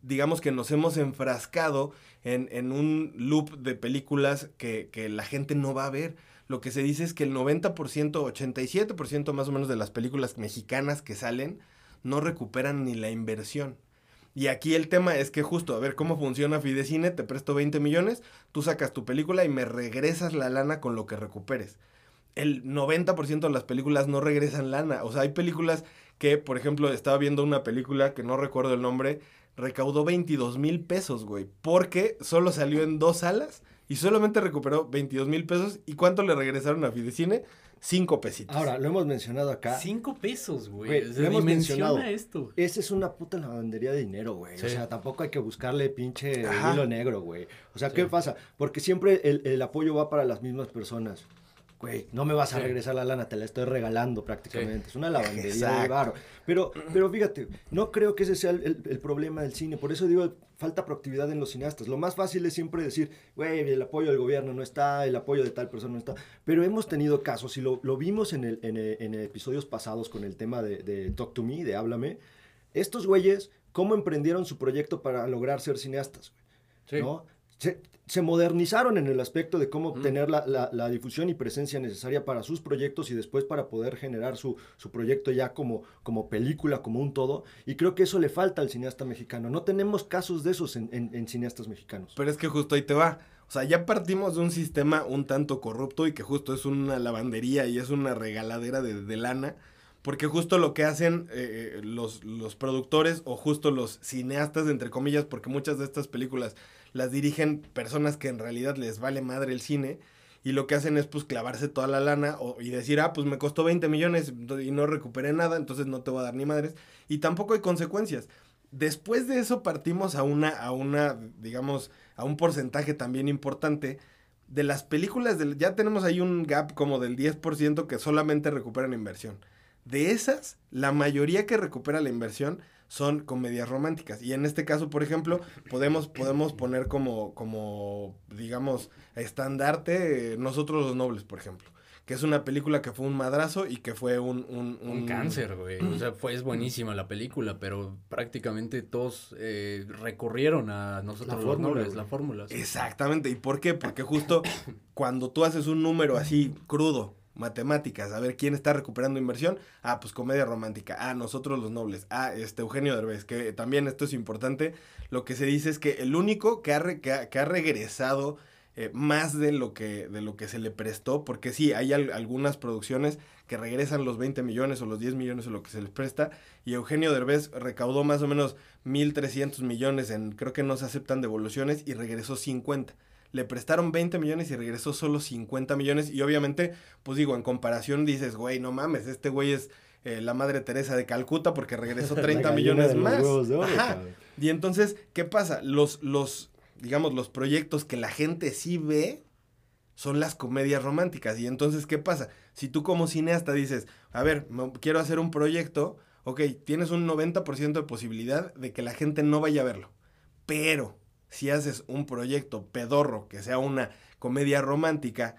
digamos que nos hemos enfrascado en, un loop de películas que, que, la gente no va a ver. Lo que se dice es que el 90%, 87% más o menos de las películas mexicanas que salen no recuperan ni la inversión. Y aquí el tema es que justo, a ver cómo funciona Fidecine, te presto 20 millones, tú sacas tu película y me regresas la lana con lo que recuperes. El 90% de las películas no regresan lana. O sea, hay películas que, por ejemplo, estaba viendo una película que no recuerdo el nombre, recaudó 22 mil pesos, güey, porque solo salió en dos salas y solamente recuperó 22 mil pesos. ¿Y cuánto le regresaron a Fidecine? Cinco pesitos. Ahora, lo hemos mencionado acá. Cinco pesos, güey. güey lo hemos mencionado. esto. Esa es una puta lavandería de dinero, güey. Sí. O sea, tampoco hay que buscarle pinche hilo negro, güey. O sea, sí. ¿qué pasa? Porque siempre el, el apoyo va para las mismas personas güey, no me vas a regresar la lana, te la estoy regalando prácticamente. Sí. Es una lavandería de barro. Pero, pero fíjate, no creo que ese sea el, el, el, problema del cine. Por eso digo, falta proactividad en los cineastas. Lo más fácil es siempre decir, güey, el apoyo del gobierno no está, el apoyo de tal persona no está. Pero hemos tenido casos, y lo, lo vimos en, el, en, el, en episodios pasados con el tema de, de Talk to Me, de Háblame. Estos güeyes, ¿cómo emprendieron su proyecto para lograr ser cineastas? Sí. ¿no? Se, se, modernizaron en el aspecto de cómo obtener la, la, la, difusión y presencia necesaria para sus proyectos y después para poder generar su, su proyecto ya como, como película, como un todo. Y creo que eso le falta al cineasta mexicano. No tenemos casos de esos en, en, en cineastas mexicanos. Pero es que justo ahí te va. O sea, ya partimos de un sistema un tanto corrupto y que justo es una lavandería y es una regaladera de, de lana. Porque justo lo que hacen eh, los, los productores o justo los cineastas, entre comillas, porque muchas de estas películas las dirigen personas que en realidad les vale madre el cine y lo que hacen es pues clavarse toda la lana o, y decir, ah, pues me costó 20 millones y no recuperé nada, entonces no te voy a dar ni madres y tampoco hay consecuencias. Después de eso partimos a una, a una, digamos, a un porcentaje también importante de las películas, del, ya tenemos ahí un gap como del 10% que solamente recuperan inversión. De esas, la mayoría que recupera la inversión son comedias románticas. Y en este caso, por ejemplo, podemos, podemos poner como, como, digamos, estandarte Nosotros los Nobles, por ejemplo. Que es una película que fue un madrazo y que fue un... Un, un... un cáncer, güey. O sea, fue, es buenísima la película, pero prácticamente todos eh, recurrieron a Nosotros la los fórmula, Nobles, la fórmula. Sí. Exactamente. ¿Y por qué? Porque justo cuando tú haces un número así crudo, matemáticas, a ver quién está recuperando inversión. Ah, pues comedia romántica. Ah, nosotros los nobles. Ah, este Eugenio Derbez, que también esto es importante. Lo que se dice es que el único que ha, re, que ha, regresado eh, más de lo, que, de lo que se le prestó, porque sí, hay algunas producciones que regresan los 20 millones o los 10 millones o lo que se les presta, y Eugenio Derbez recaudó más o menos 1.300 millones en, creo que no se aceptan devoluciones, y regresó 50 le prestaron 20 millones y regresó solo 50 millones. Y obviamente, pues digo, en comparación dices, güey, no mames, este güey es eh, la Madre Teresa de Calcuta porque regresó (laughs) 30 millones más. Y entonces, ¿qué pasa? Los, los, digamos, los proyectos que la gente sí ve son las comedias románticas. Y entonces, ¿qué pasa? Si tú como cineasta dices, a ver, quiero hacer un proyecto, ok, tienes un 90% de posibilidad de que la gente no vaya a verlo. Pero si haces un proyecto pedorro que sea una comedia romántica,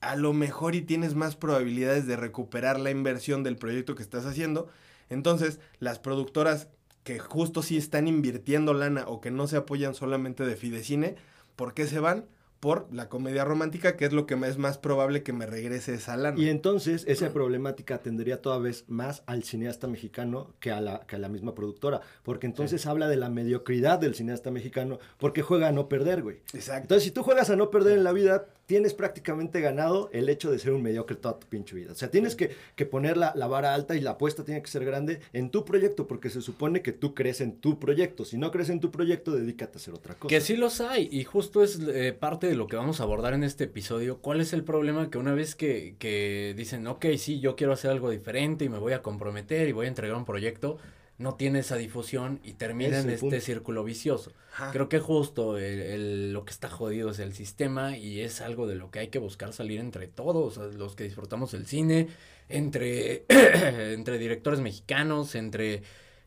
a lo mejor y tienes más probabilidades de recuperar la inversión del proyecto que estás haciendo. Entonces, las productoras que justo sí están invirtiendo lana o que no se apoyan solamente de Fidecine, ¿por qué se van? Por la comedia romántica, que es lo que es más probable que me regrese esa lana. Y entonces esa problemática tendría toda vez más al cineasta mexicano que a la, que a la misma productora, porque entonces habla de la mediocridad del cineasta mexicano, porque juega a no perder, güey. Exacto. Entonces, si tú juegas a no perder en la vida, tienes prácticamente ganado el hecho de ser un mediocre toda tu pinche vida. O sea, tienes que, poner la, vara alta y la apuesta tiene que ser grande en tu proyecto, porque se supone que tú crees en tu proyecto. Si no crees en tu proyecto, dedícate a hacer otra cosa. Que sí los hay, y justo es eh, parte de lo que vamos a abordar en este episodio. ¿Cuál es el problema? Que una vez que, que dicen, ok, sí, yo quiero hacer algo diferente y me voy a comprometer y voy a entregar un proyecto, no tiene esa difusión y termina en este círculo vicioso. Creo que justo el, lo que está jodido es el sistema y es algo de lo que hay que buscar salir entre todos, los que disfrutamos el cine, entre, (clears throat) entre directores mexicanos, entre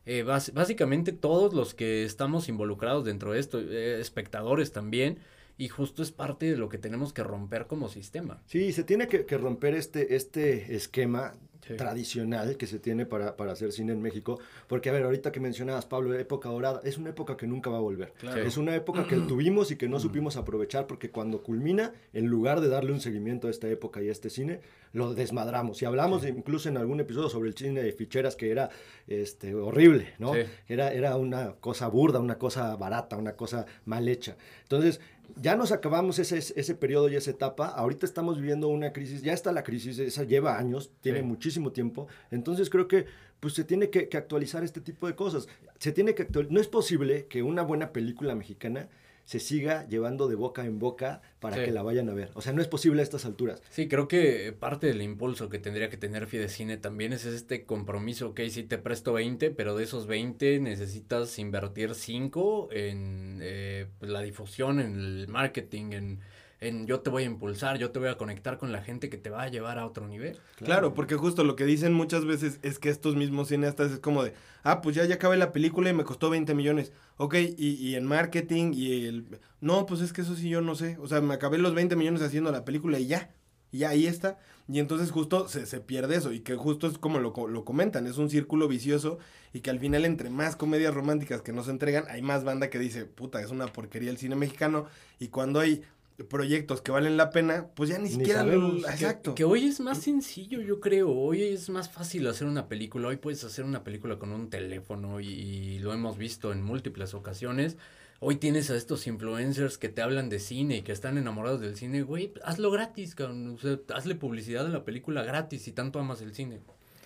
eh, básicamente todos los que estamos involucrados dentro de esto, eh, espectadores también. Y justo es parte de lo que tenemos que romper como sistema. Sí, se tiene que, que romper este, este esquema tradicional que se tiene para, para, hacer cine en México. Porque, a ver, ahorita que mencionabas, Pablo, época dorada, es una época que nunca va a volver. Es una época que (clears throat) tuvimos y que no supimos aprovechar porque cuando culmina, en lugar de darle un seguimiento a esta época y a este cine, lo desmadramos. Y hablamos incluso en algún episodio sobre el cine de ficheras que era este, horrible, ¿no? Era, era una cosa burda, una cosa barata, una cosa mal hecha. Entonces, ya nos acabamos ese, ese periodo y esa etapa. Ahorita estamos viviendo una crisis, ya está la crisis, esa lleva años, tiene muchísimo tiempo. Entonces creo que pues se tiene que, actualizar este tipo de cosas. Se tiene que No es posible que una buena película mexicana se siga llevando de boca en boca para que la vayan a ver. O sea, no es posible a estas alturas. Sí, creo que parte del impulso que tendría que tener Fidecine también es este compromiso, ok, sí te presto 20, pero de esos 20 necesitas invertir 5 en eh, pues, la difusión, en el marketing, en en yo te voy a impulsar, yo te voy a conectar con la gente que te va a llevar a otro nivel. Claro, porque justo lo que dicen muchas veces es que estos mismos cineastas es como de, ah, pues ya, ya acabé la película y me costó 20 millones. Ok, y, y en marketing y el... No, pues es que eso sí yo no sé. O sea, me acabé los 20 millones haciendo la película y ya. Y ya ahí está. Y entonces justo se, se pierde eso. Y que justo es como lo, lo, comentan, es un círculo vicioso. Y que al final, entre más comedias románticas que nos entregan, hay más banda que dice, puta, es una porquería el cine mexicano. Y cuando hay proyectos que valen la pena, pues ya ni, siquiera lo, exacto. Que, hoy es más sencillo, yo creo. Hoy es más fácil hacer una película. Hoy puedes hacer una película con un teléfono y, lo hemos visto en múltiples ocasiones. Hoy tienes a estos influencers que te hablan de cine y que están enamorados del cine, güey, hazlo gratis, cabrón. hazle publicidad a la película gratis si tanto amas el cine.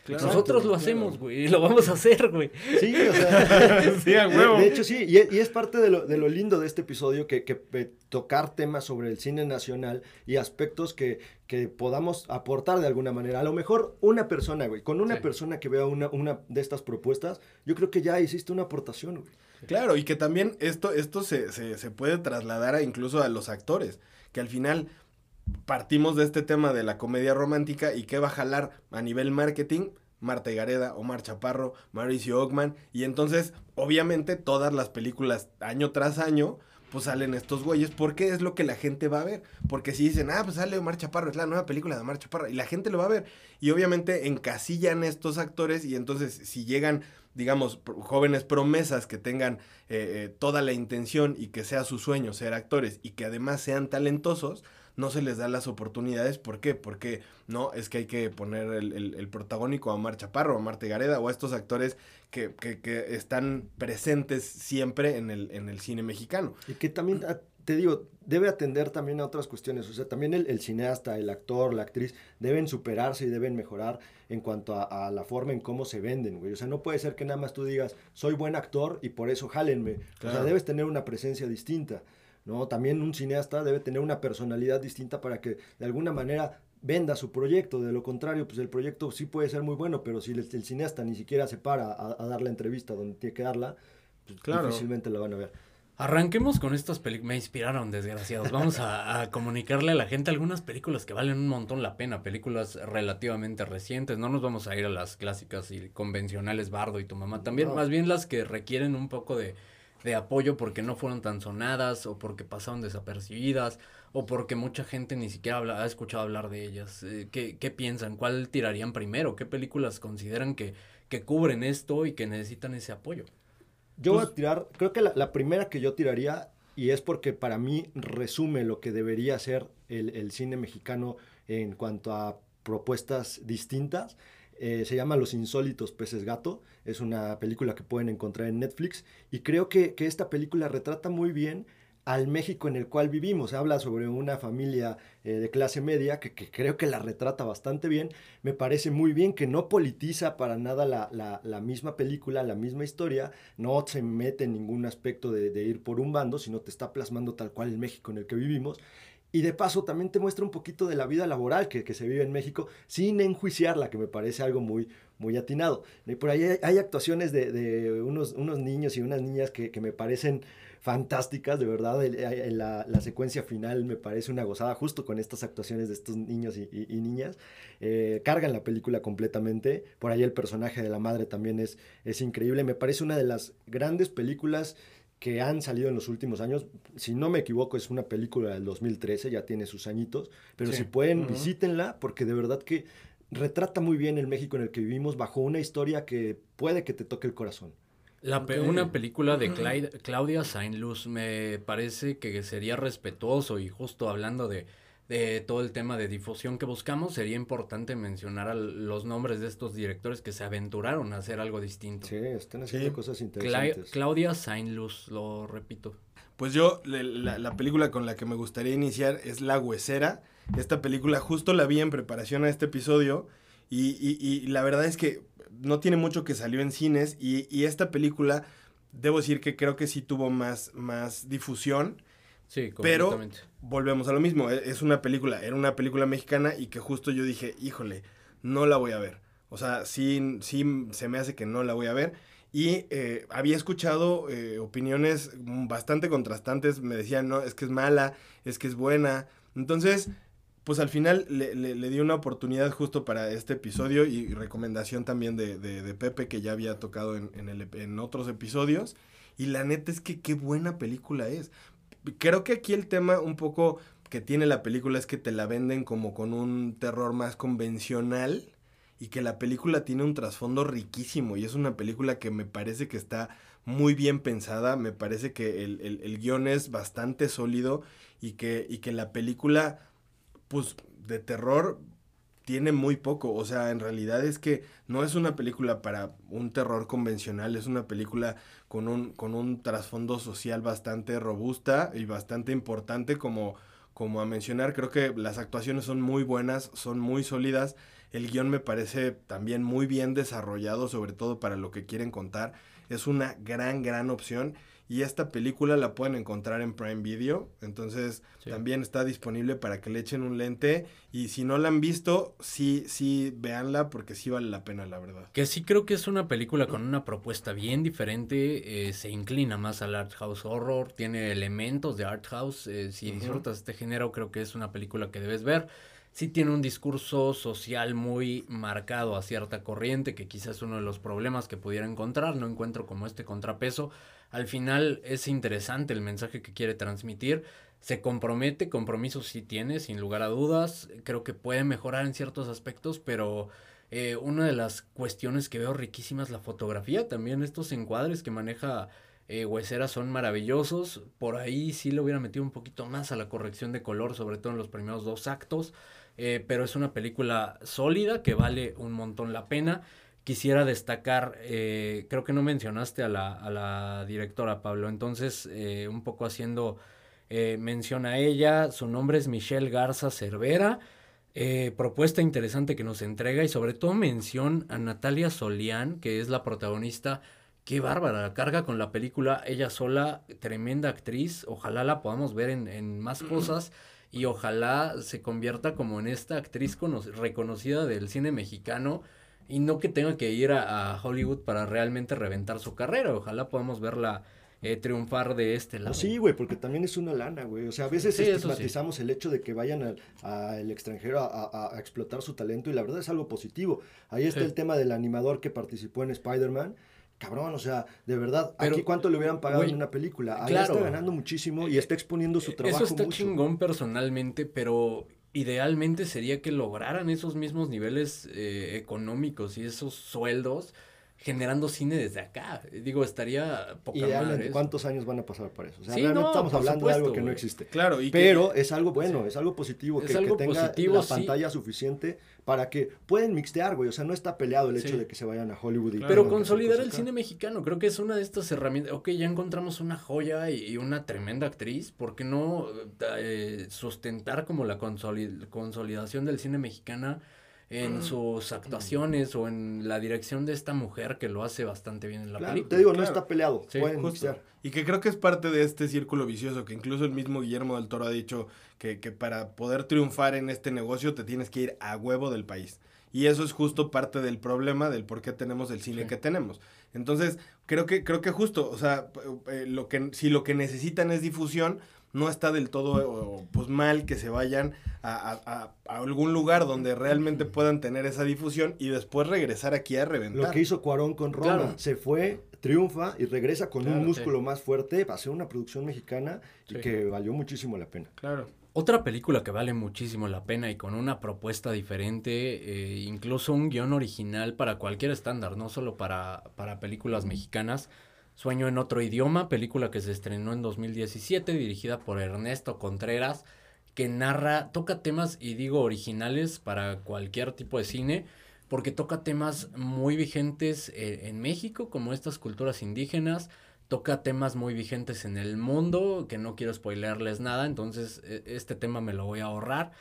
Nosotros lo hacemos, güey, y lo vamos a hacer, güey. Sí, o sea, (laughs) sí, a huevo. De, hecho, sí, y, es parte de lo, de lo, lindo de este episodio, que, que tocar temas sobre el cine nacional y aspectos que, que, podamos aportar de alguna manera. A lo mejor una persona, güey, con una persona que vea una, una de estas propuestas, yo creo que ya hiciste una aportación, güey. Claro, y que también esto, esto se, se, se puede trasladar a incluso a los actores, que al final partimos de este tema de la comedia romántica y qué va a jalar a nivel marketing. Marta Gareda, Omar Chaparro, Mauricio Ockman. Y entonces, obviamente, todas las películas, año tras año, pues salen estos güeyes. Porque es lo que la gente va a ver. Porque si dicen, ah, pues sale Omar Chaparro, es la nueva película de Omar Chaparro. Y la gente lo va a ver. Y obviamente encasillan estos actores. Y entonces, si llegan, digamos, jóvenes promesas que tengan eh, eh, toda la intención y que sea su sueño ser actores y que además sean talentosos no se les da las oportunidades. ¿Por qué? Porque no, es que hay que poner el, protagónico a Mar Chaparro, a Marte Gareda o a estos actores que, que, que, están presentes siempre en el, en el cine mexicano. Y que también te digo, debe atender también a otras cuestiones. O sea, también el, cineasta, el actor, la actriz, deben superarse y deben mejorar en cuanto a, la forma en cómo se venden, güey. O sea, no puede ser que nada más tú digas, soy buen actor y por eso jálenme. O sea, debes tener una presencia distinta. ¿No? También un cineasta debe tener una personalidad distinta para que de alguna manera venda su proyecto. De lo contrario, pues el proyecto sí puede ser muy bueno, pero si el, cineasta ni siquiera se para a, dar la entrevista donde tiene que darla, pues difícilmente la van a ver. Arranquemos con estas películas. Me inspiraron, desgraciados. Vamos a, comunicarle a la gente algunas películas que valen un montón la pena. Películas relativamente recientes. No nos vamos a ir a las clásicas y convencionales Bardo y tu mamá. También, más bien las que requieren un poco de, apoyo porque no fueron tan sonadas o porque pasaron desapercibidas o porque mucha gente ni siquiera ha escuchado hablar de ellas. Eh, ¿qué, ¿qué, piensan? ¿Cuál tirarían primero? ¿Qué películas consideran que, que cubren esto y que necesitan ese apoyo? Yo voy a pues tirar, creo que la, primera que yo tiraría, y es porque para mí resume lo que debería ser el, cine mexicano en cuanto a propuestas distintas, eh, se llama Los Insólitos Peces Gato. Es una película que pueden encontrar en Netflix. Y creo que, que esta película retrata muy bien al México en el cual vivimos. Habla sobre una familia eh, de clase media que, creo que la retrata bastante bien. Me parece muy bien que no politiza para nada la, misma película, la misma historia. No se mete en ningún aspecto de, ir por un bando, sino te está plasmando tal cual el México en el que vivimos. Y de paso también te muestra un poquito de la vida laboral que, se vive en México sin enjuiciarla, que me parece algo muy, muy atinado. Y por ahí hay, actuaciones de, unos, unos, niños y unas niñas que, me parecen fantásticas, de verdad. la, secuencia final me parece una gozada, justo con estas actuaciones de estos niños y, niñas. Eh, cargan la película completamente. Por ahí el personaje de la madre también es, es increíble. Me parece una de las grandes películas que han salido en los últimos años. Si no me equivoco, es una película del 2013, ya tiene sus añitos. Pero si pueden, visítenla, porque de verdad que retrata muy bien el México en el que vivimos bajo una historia que puede que te toque el corazón. La Una película de Claudia Saint-Luz me parece que sería respetuoso y justo hablando de, todo el tema de difusión que buscamos, sería importante mencionar a los nombres de estos directores que se aventuraron a hacer algo distinto. Sí, están haciendo cosas interesantes. Claudia Saint-Luz, lo repito. Pues yo, la, película con la que me gustaría iniciar es La Huesera. Esta película justo la vi en preparación a este episodio y, y la verdad es que no tiene mucho que salió en cines y, esta película, debo decir que creo que sí tuvo más, más difusión. Sí, Pero volvemos a lo mismo, e, es una película, era una película mexicana y que justo yo dije, híjole, no la voy a ver. O sea, sí, sí se me hace que no la voy a ver. Y eh, había escuchado eh, opiniones bastante contrastantes, me decían, no, es que es mala, es que es buena. Entonces, pues al final le, le, di una oportunidad justo para este episodio y recomendación también de, de, Pepe que ya había tocado en, en, el, en, otros episodios. Y la neta es que qué buena película es. Creo que aquí el tema un poco que tiene la película es que te la venden como con un terror más convencional y que la película tiene un trasfondo riquísimo y es una película que me parece que está muy bien pensada, me parece que el, el, el guion es bastante sólido y que, y que la película pues de terror tiene muy poco. O sea, en realidad es que no es una película para un terror convencional, es una película con un, con un trasfondo social bastante robusta y bastante importante como, como a mencionar. Creo que las actuaciones son muy buenas, son muy sólidas. El guion me parece también muy bien desarrollado, sobre todo para lo que quieren contar. Es una gran, gran opción. Y esta película la pueden encontrar en Prime Video. Entonces también está disponible para que le echen un lente. Y si no la han visto, sí, sí, véanla porque sí vale la pena, la verdad. Que sí creo que es una película con una propuesta bien diferente. Eh, se inclina más al art house horror. Tiene elementos de art house. Eh, si disfrutas este género, creo que es una película que debes ver sí tiene un discurso social muy marcado a cierta corriente, que quizás es uno de los problemas que pudiera encontrar, no encuentro como este contrapeso, al final es interesante el mensaje que quiere transmitir. Se compromete, compromisos sí tiene, sin lugar a dudas. Creo que puede mejorar en ciertos aspectos, pero eh, una de las cuestiones que veo riquísimas la fotografía. También estos encuadres que maneja eh, Huesera son maravillosos. Por ahí sí le hubiera metido un poquito más a la corrección de color, sobre todo en los primeros dos actos. Eh, pero es una película sólida que vale un montón la pena quisiera destacar, eh, creo que no mencionaste a la, a la directora, Pablo, entonces eh, un poco haciendo eh, menciona a ella, su nombre es Michelle Garza Cervera. Propuesta interesante que nos entrega y sobre todo mención a Natalia Solián, que es la protagonista. Qué bárbara, carga con la película ella sola, tremenda actriz. Ojalá la podamos ver en, en más cosas y ojalá se convierta como en esta actriz reconocida del cine mexicano y no que tenga que ir a, Hollywood para realmente reventar su carrera. Ojalá podamos verla eh, triunfar de este lado. sí, güey, porque también es una lana, güey. O sea, a veces estigmatizamos el hecho de que vayan al extranjero a, explotar su talento y la verdad es algo positivo. Ahí está el tema del animador que participó en Spider-Man cabrón, o sea, de verdad, aquí cuánto le hubieran pagado en una película. Ahí está ganando muchísimo y está exponiendo su trabajo. Eso está chingón personalmente, pero idealmente sería que lograran esos mismos niveles eh, económicos y esos sueldos generando cine desde acá. Digo, estaría poca Idealmente, ¿cuántos años van a pasar para eso? O sea, realmente estamos hablando de algo que no existe. Claro, pero es algo bueno, es algo positivo, que, que tenga la pantalla suficiente para que pueden mixtear, güey. O sea, no está peleado el hecho de que se vayan a Hollywood. Y pero consolidar el cine mexicano, creo que es una de estas herramientas. Ok, ya encontramos una joya y, una tremenda actriz. ¿Por qué no eh, sustentar como la consolidación del cine mexicano? En sus actuaciones o en la dirección de esta mujer que lo hace bastante bien en la película. Te digo, no está peleado. Y que creo que es parte de este círculo vicioso, que incluso el mismo Guillermo del Toro ha dicho que, que para poder triunfar en este negocio te tienes que ir a huevo del país. Y eso es justo parte del problema del por qué tenemos el cine que tenemos. Entonces, creo que, creo que justo, o sea, eh, lo que, si lo que necesitan es difusión, no está del todo pues mal que se vayan a, algún lugar donde realmente puedan tener esa difusión y después regresar aquí a reventar. Lo que hizo Cuarón con Roma, se fue, triunfa y regresa con un músculo más fuerte para hacer una producción mexicana y que valió muchísimo la pena. Claro. Otra película que vale muchísimo la pena y con una propuesta diferente, eh, incluso un guion original para cualquier estándar, no solo para, para películas mexicanas, Sueño en otro idioma, película que se estrenó en 2017, dirigida por Ernesto Contreras, que narra, toca temas, y digo originales para cualquier tipo de cine, porque toca temas muy vigentes eh, en México, como estas culturas indígenas, toca temas muy vigentes en el mundo, que no quiero spoilerles nada, entonces e, este tema me lo voy a ahorrar.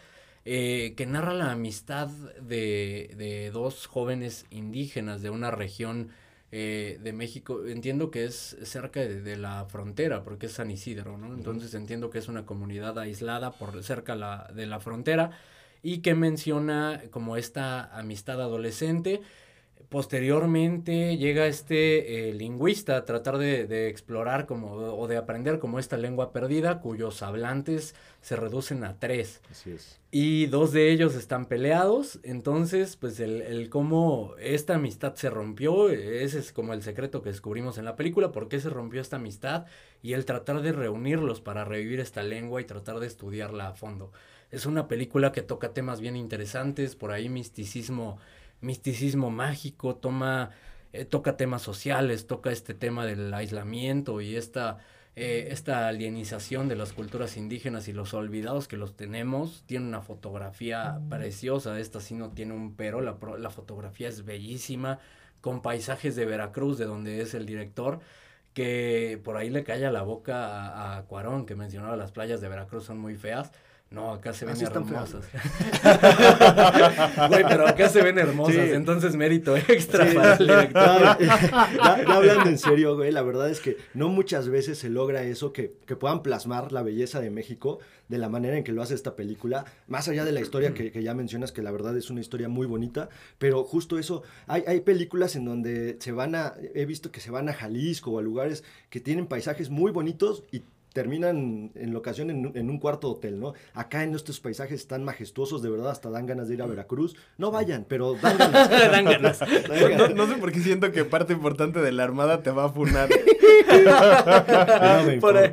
Eh, que narra la amistad de, de dos jóvenes indígenas de una región eh, de México, entiendo que es cerca de, la frontera, porque es San Isidro, ¿no? Entonces entiendo que es una comunidad aislada por cerca la, de la frontera y que menciona como esta amistad adolescente Posteriormente llega este eh, lingüista a tratar de, explorar como, o de aprender como esta lengua perdida, cuyos hablantes se reducen a tres. Así es. Y dos de ellos están peleados, entonces pues el, el cómo esta amistad se rompió, ese es como el secreto que descubrimos en la película, por qué se rompió esta amistad y el tratar de reunirlos para revivir esta lengua y tratar de estudiarla a fondo. Es una película que toca temas bien interesantes, por ahí misticismo misticismo mágico, toma, eh, toca temas sociales, toca este tema del aislamiento y esta, eh, esta alienización de las culturas indígenas y los olvidados que los tenemos. Tiene una fotografía preciosa, esta sí no tiene un pero, la, la fotografía es bellísima, con paisajes de Veracruz, de donde es el director que por ahí le calla la boca a, a Cuarón, que mencionaba las playas de Veracruz son muy feas, no, acá se ven hermosas. (laughs) Güey, pero acá se ven hermosas, entonces mérito extra para el director. ya, (laughs) hablando en serio, güey, la verdad es que no muchas veces se logra eso, que, que, puedan plasmar la belleza de México de la manera en que lo hace esta película, más allá de la historia que, que ya mencionas, que la verdad es una historia muy bonita, pero justo eso, hay, hay películas en donde se van a, he visto que se van a Jalisco o a lugares que tienen paisajes muy bonitos y terminan en la ocasión en, un cuarto hotel, ¿no? Acá en estos paisajes tan majestuosos, de verdad, hasta dan ganas de ir a Veracruz. No vayan, pero dan ganas. (laughs) dan ganas. No, sé por qué siento que parte importante de la Armada te va a funar. (laughs) no me por. Ahí,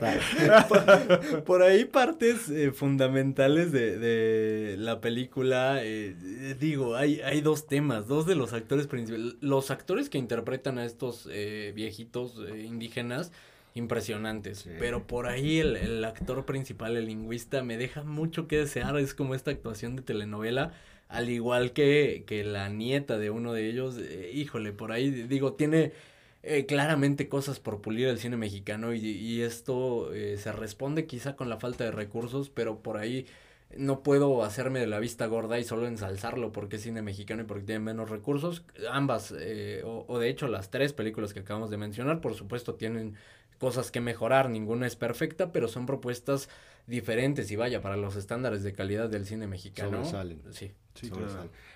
por, ahí partes eh, fundamentales de, la película, eh, digo, hay, hay dos temas, dos de los actores principales. Los actores que interpretan a estos eh, viejitos indígenas impresionantes. Pero por ahí el, actor principal, el lingüista, me deja mucho que desear. Es como esta actuación de telenovela. Al igual que, que la nieta de uno de ellos, eh, híjole, por ahí digo, tiene eh, claramente cosas por pulir el cine mexicano y, esto eh, se responde quizá con la falta de recursos, pero por ahí no puedo hacerme de la vista gorda y solo ensalzarlo porque es cine mexicano y porque tiene menos recursos. Ambas, eh, o, o, de hecho las tres películas que acabamos de mencionar, por supuesto tienen cosas que mejorar, ninguna es perfecta, pero son propuestas diferentes y vaya, para los estándares de calidad del cine mexicano. Sobresalen. Sí, sí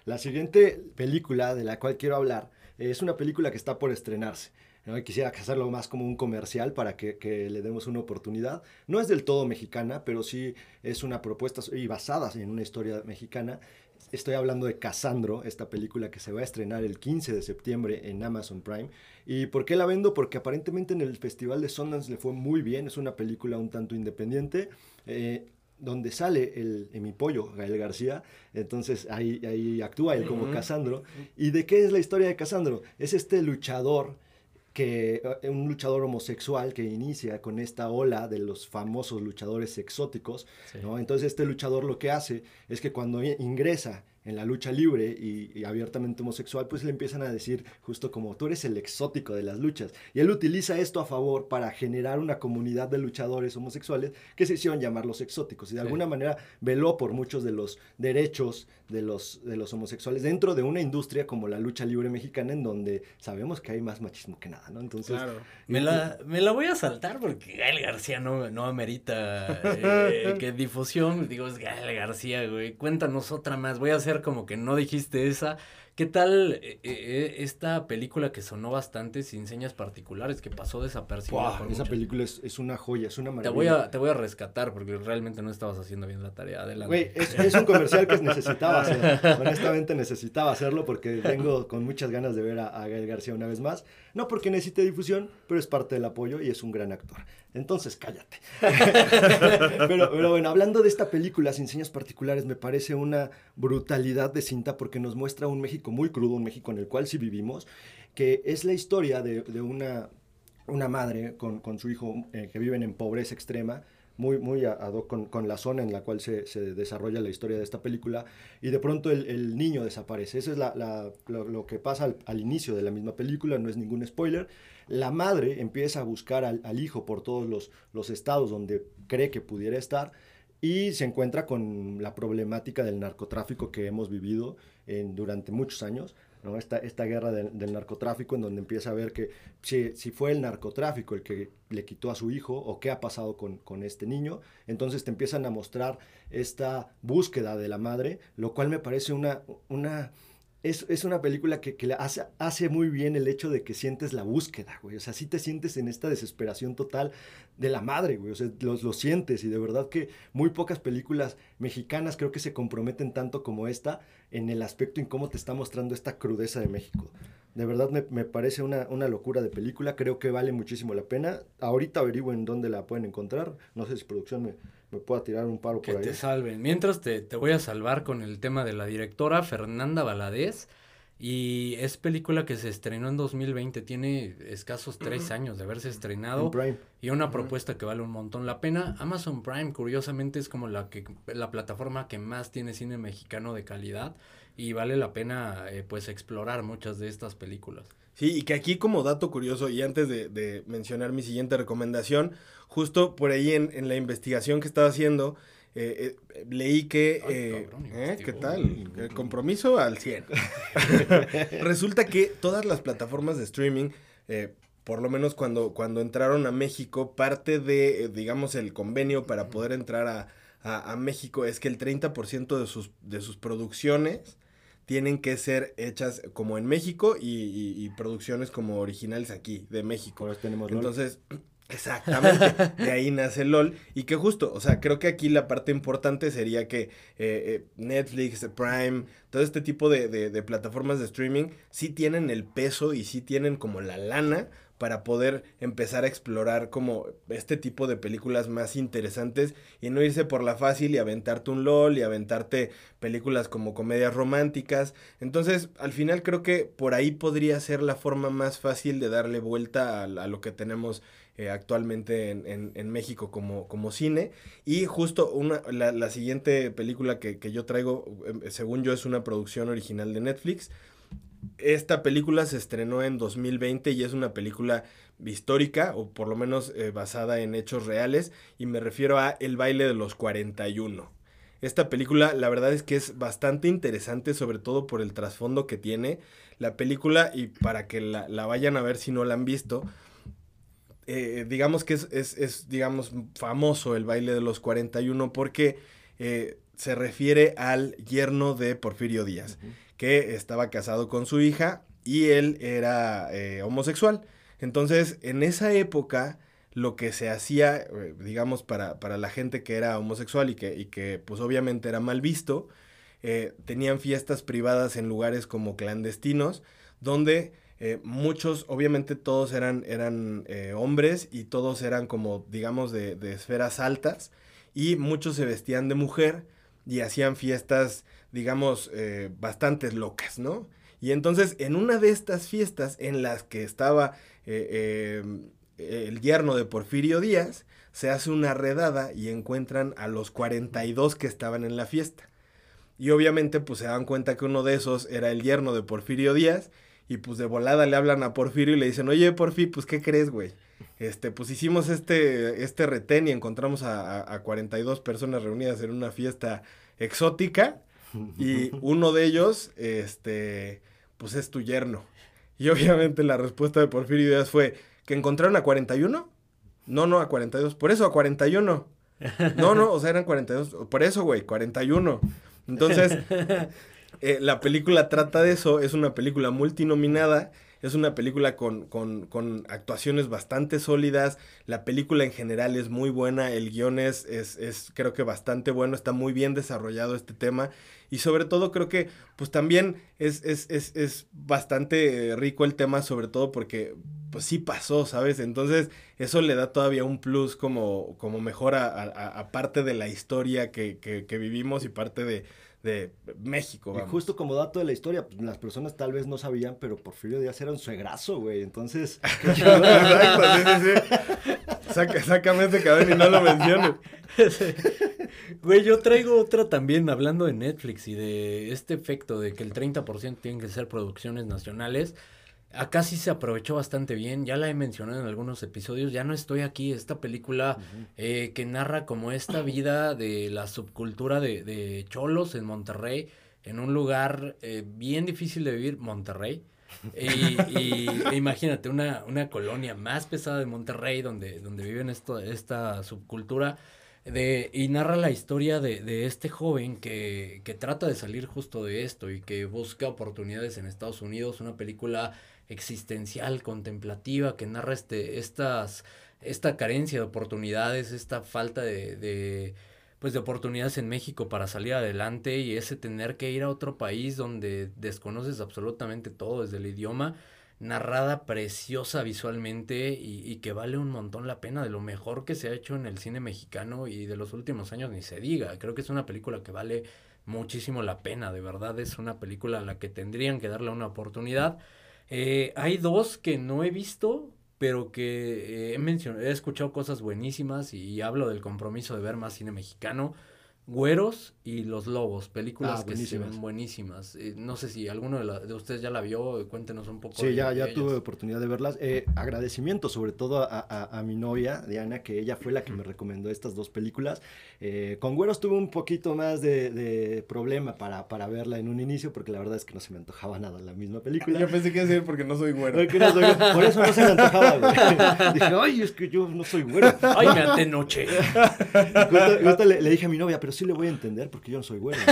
La siguiente película de la cual quiero hablar es una película que está por estrenarse. ¿no? quisiera hacerlo más como un comercial para que, que, le demos una oportunidad. No es del todo mexicana, pero sí es una propuesta y basada en una historia mexicana. Estoy hablando de Casandro, esta película que se va a estrenar el 15 de septiembre en Amazon Prime. ¿Y por qué la vendo? Porque aparentemente en el Festival de Sundance le fue muy bien. Es una película un tanto independiente. Eh, donde sale el, mi pollo, Gael García, entonces ahí, ahí actúa él como Casandro. ¿Y de qué es la historia de Casandro? Es este luchador que eh, un luchador homosexual que inicia con esta ola de los famosos luchadores exóticos, ¿no? Entonces este luchador lo que hace es que cuando ingresa en la lucha libre y, abiertamente homosexual, pues le empiezan a decir justo como tú eres el exótico de las luchas. Y él utiliza esto a favor para generar una comunidad de luchadores homosexuales que se hicieron llamar los exóticos. Y de alguna manera veló por muchos de los derechos de los, de los homosexuales dentro de una industria como la lucha libre mexicana en donde sabemos que hay más machismo que nada, ¿no? Entonces... Claro. Me la, me la voy a saltar porque Gael García no, no amerita eh, (laughs) que difusión. Digo, es Gael García, güey. Cuéntanos otra más. Voy a hacer como que no dijiste esa. ¿Qué tal eh, eh, esta película que sonó bastante sin señas particulares, que pasó desapercibida? esa película es, una joya, es una maravilla. Te voy, a, te voy a rescatar porque realmente no estabas haciendo bien la tarea. Adelante. Güey, es, un comercial que necesitaba hacer. (laughs) Honestamente necesitaba hacerlo porque vengo con muchas ganas de ver a, a Gael García una vez más. No porque necesite difusión, pero es parte del apoyo y es un gran actor. Entonces, cállate. (laughs) pero, bueno, hablando de esta película sin señas particulares, me parece una brutalidad de cinta porque nos muestra un México muy crudo, un México en el cual sí vivimos, que es la historia de, de una, una madre con, con su hijo eh, que viven en pobreza extrema muy, muy con, con, la zona en la cual se, desarrolla la historia de esta película, y de pronto el, niño desaparece. Eso es lo, que pasa al, inicio de la misma película, no es ningún spoiler. La madre empieza a buscar al, hijo por todos los, estados donde cree que pudiera estar, y se encuentra con la problemática del narcotráfico que hemos vivido durante muchos años. Esta, esta guerra del narcotráfico en donde empieza a ver que si, si, fue el narcotráfico el que le quitó a su hijo o qué ha pasado con, con, este niño, entonces te empiezan a mostrar esta búsqueda de la madre, lo cual me parece una... una es, es, una película que, que hace, hace, muy bien el hecho de que sientes la búsqueda, güey. O sea, sí te sientes en esta desesperación total de la madre, güey. O sea, lo, lo, sientes y de verdad que muy pocas películas mexicanas creo que se comprometen tanto como esta en el aspecto en cómo te está mostrando esta crudeza de México. De verdad me, me parece una, una, locura de película, creo que vale muchísimo la pena. Ahorita averigüen dónde la pueden encontrar. No sé si producción me, me pueda tirar un paro por ahí. Que te salven. Mientras te, te, voy a salvar con el tema de la directora Fernanda Valadez. Y es película que se estrenó en 2020, tiene escasos tres años de haberse estrenado. Y una propuesta que vale un montón la pena. Amazon Prime, curiosamente, es como la, que, la plataforma que más tiene cine mexicano de calidad. Y vale la pena, eh, pues, explorar muchas de estas películas. Sí, y que aquí como dato curioso, y antes de, de mencionar mi siguiente recomendación, justo por ahí en, en la investigación que estaba haciendo, eh, eh, leí que... eh, ¿eh? ¿Qué tal? El compromiso al 100. (laughs) Resulta que todas las plataformas de streaming, eh, por lo menos cuando, cuando entraron a México, parte de, digamos, el convenio para poder entrar a, a, a México es que el 30% de sus, de sus producciones tienen que ser hechas como en México y, y, y producciones como originales aquí, de México. tenemos Entonces... (clears throat) Exactamente, de ahí nace LOL. Y que justo, o sea, creo que aquí la parte importante sería que eh, eh, Netflix, Prime, todo este tipo de, de, de, plataformas de streaming sí tienen el peso y sí tienen como la lana para poder empezar a explorar como este tipo de películas más interesantes y no irse por la fácil y aventarte un LOL y aventarte películas como comedias románticas. Entonces, al final creo que por ahí podría ser la forma más fácil de darle vuelta a, a lo que tenemos eh, actualmente en, en, México como, como cine. Y justo una, la, la siguiente película que, que, yo traigo, según yo, es una producción original de Netflix. Esta película se estrenó en 2020 y es una película histórica o por lo menos eh, basada en hechos reales y me refiero a El baile de los 41. Esta película la verdad es que es bastante interesante sobre todo por el trasfondo que tiene la película y para que la, vayan a ver si no la han visto. Eh, digamos que es, digamos, famoso el baile de los 41 porque eh, se refiere al yerno de Porfirio Díaz, que estaba casado con su hija y él era eh, homosexual. Entonces, en esa época, lo que se hacía, eh, digamos, para, para, la gente que era homosexual y que, y que pues obviamente era mal visto, eh, tenían fiestas privadas en lugares como clandestinos, donde muchos, obviamente todos eran, eran hombres y todos eran como, digamos, de, de esferas altas, y muchos se vestían de mujer y hacían fiestas, digamos, eh, bastante locas, ¿no? Y entonces en una de estas fiestas en las que estaba eh, em, el yerno de Porfirio Díaz, se hace una redada y encuentran a los 42 que estaban en la fiesta. Y obviamente pues se dan cuenta que uno de esos era el yerno de Porfirio Díaz y pues de volada le hablan a Porfirio y le dicen, oye Porfi, pues ¿qué crees, güey? Este, pues hicimos este, este retén y encontramos a, a, 42 personas reunidas en una fiesta exótica y uno de ellos, este, pues es tu yerno. Y obviamente la respuesta de Porfirio Díaz fue, ¿que encontraron a 41? No, no, a 42. Por eso, a 41. No, no, o sea, eran 42. Por eso, güey, 41. Entonces, (laughs) eh, la película trata de eso. Es una película multinominada es una película con, con, con, actuaciones bastante sólidas. La película en general es muy buena. El guion es, es, creo que bastante bueno. Está muy bien desarrollado este tema. Y sobre todo creo que pues también es, es, es, es bastante rico el tema, sobre todo porque pues sí pasó, ¿sabes? Entonces eso le da todavía un plus como, como mejor a, parte de la historia que, que vivimos y parte de, de México. Y justo como dato de la historia, pues, las personas tal vez no sabían, pero Porfirio Díaz era un suegrazo, güey. Entonces. (laughs) Exacto, sí, sí, Saca, sácame ese cabrón y no lo menciones. Güey, yo traigo otra también hablando de Netflix y de este efecto de que el 30% tienen que ser producciones nacionales. Acá sí se aprovechó bastante bien, ya la he mencionado en algunos episodios, ya no estoy aquí, esta película eh, que narra como esta vida de la subcultura de, de Cholos en Monterrey, en un lugar eh, bien difícil de vivir, Monterrey. Y, e (laughs) imagínate, una, una colonia más pesada de Monterrey donde, donde viven esto, esta subcultura. De, y narra la historia de, de este joven que, que, trata de salir justo de esto y que busca oportunidades en Estados Unidos, una película existencial, contemplativa, que narra este, estas, esta carencia de oportunidades, esta falta de, de, pues de oportunidades en México para salir adelante y ese tener que ir a otro país donde desconoces absolutamente todo desde el idioma, narrada preciosa visualmente y, y, que vale un montón la pena de lo mejor que se ha hecho en el cine mexicano y de los últimos años ni se diga. Creo que es una película que vale muchísimo la pena, de verdad es una película a la que tendrían que darle una oportunidad. Eh, hay dos que no he visto, pero que eh, he mencionado, he escuchado cosas buenísimas y hablo del compromiso de ver más cine mexicano. Güeros y Los Lobos, películas ah, que se ven buenísimas. Eh, no sé si alguno de, ustedes ya la vio, cuéntenos un poco. Sí, ya, ya tuve oportunidad de verlas. Eh, agradecimiento sobre todo a, mi novia, Diana, que ella fue la que me recomendó estas dos películas. Eh, con Güeros tuve un poquito más de, problema para, para verla en un inicio, porque la verdad es que no se me antojaba nada la misma película. Yo pensé que iba a decir porque no soy güero. Por eso no se me antojaba, güey. (laughs) Dije, ay, es que yo no soy güero. Ay, me ante noche. (laughs) le, le dije a mi novia, pero sí le voy a entender porque yo no soy güero. (laughs)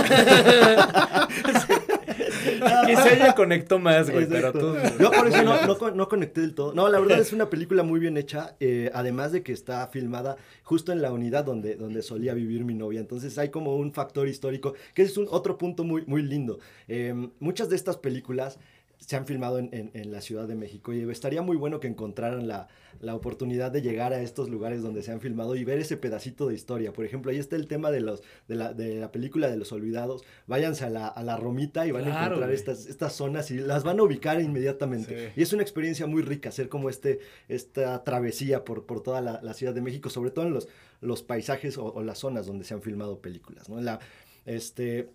(laughs) Quizá ella conectó más, güey, pero tú... Yo por eso no, no, conecté del todo. No, la verdad es una película muy bien hecha, eh, además de que está filmada justo en la unidad donde, donde solía vivir mi novia. Entonces hay como un factor histórico, que es un otro punto muy, muy lindo. Eh, muchas de estas películas se han filmado en, en, la Ciudad de México y estaría muy bueno que encontraran la, la, oportunidad de llegar a estos lugares donde se han filmado y ver ese pedacito de historia. Por ejemplo, ahí está el tema de, los, de, la, de la película de los olvidados. Váyanse a la, a la Romita y van a encontrar estas, estas zonas y las van a ubicar inmediatamente. Y es una experiencia muy rica hacer como este, esta travesía por, por toda la, la Ciudad de México, sobre todo en los, los paisajes o, o, las zonas donde se han filmado películas. ¿no? La, este,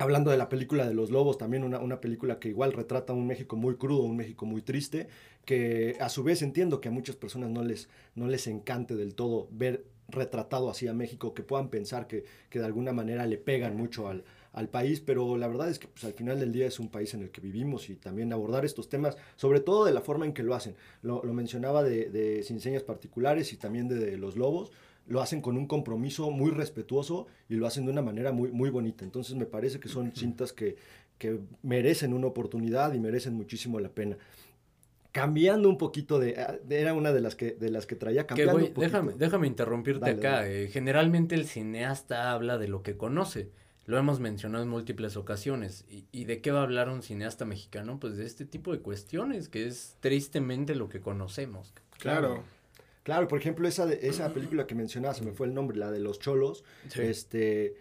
Hablando de la película de los lobos, también una, una, película que igual retrata un México muy crudo, un México muy triste, que a su vez entiendo que a muchas personas no les, no les encante del todo ver retratado así a México, que puedan pensar que, que de alguna manera le pegan mucho al, al país, pero la verdad es que pues, al final del día es un país en el que vivimos y también abordar estos temas, sobre todo de la forma en que lo hacen. Lo, mencionaba de, de, Sin Señas Particulares y también de, Los Lobos, lo hacen con un compromiso muy respetuoso y lo hacen de una manera muy, muy bonita. Entonces me parece que son cintas que, que merecen una oportunidad y merecen muchísimo la pena cambiando un poquito de, ah, era una de las que de las que traía cambiando déjame déjame interrumpirte acá eh, generalmente el cineasta habla de lo que conoce lo hemos mencionado en múltiples ocasiones. ¿Y, de qué va a hablar un cineasta mexicano? Pues de este tipo de cuestiones, que es tristemente lo que conocemos. Claro. Claro, por ejemplo, esa, esa película que mencionabas, me fue el nombre, la de los cholos, este,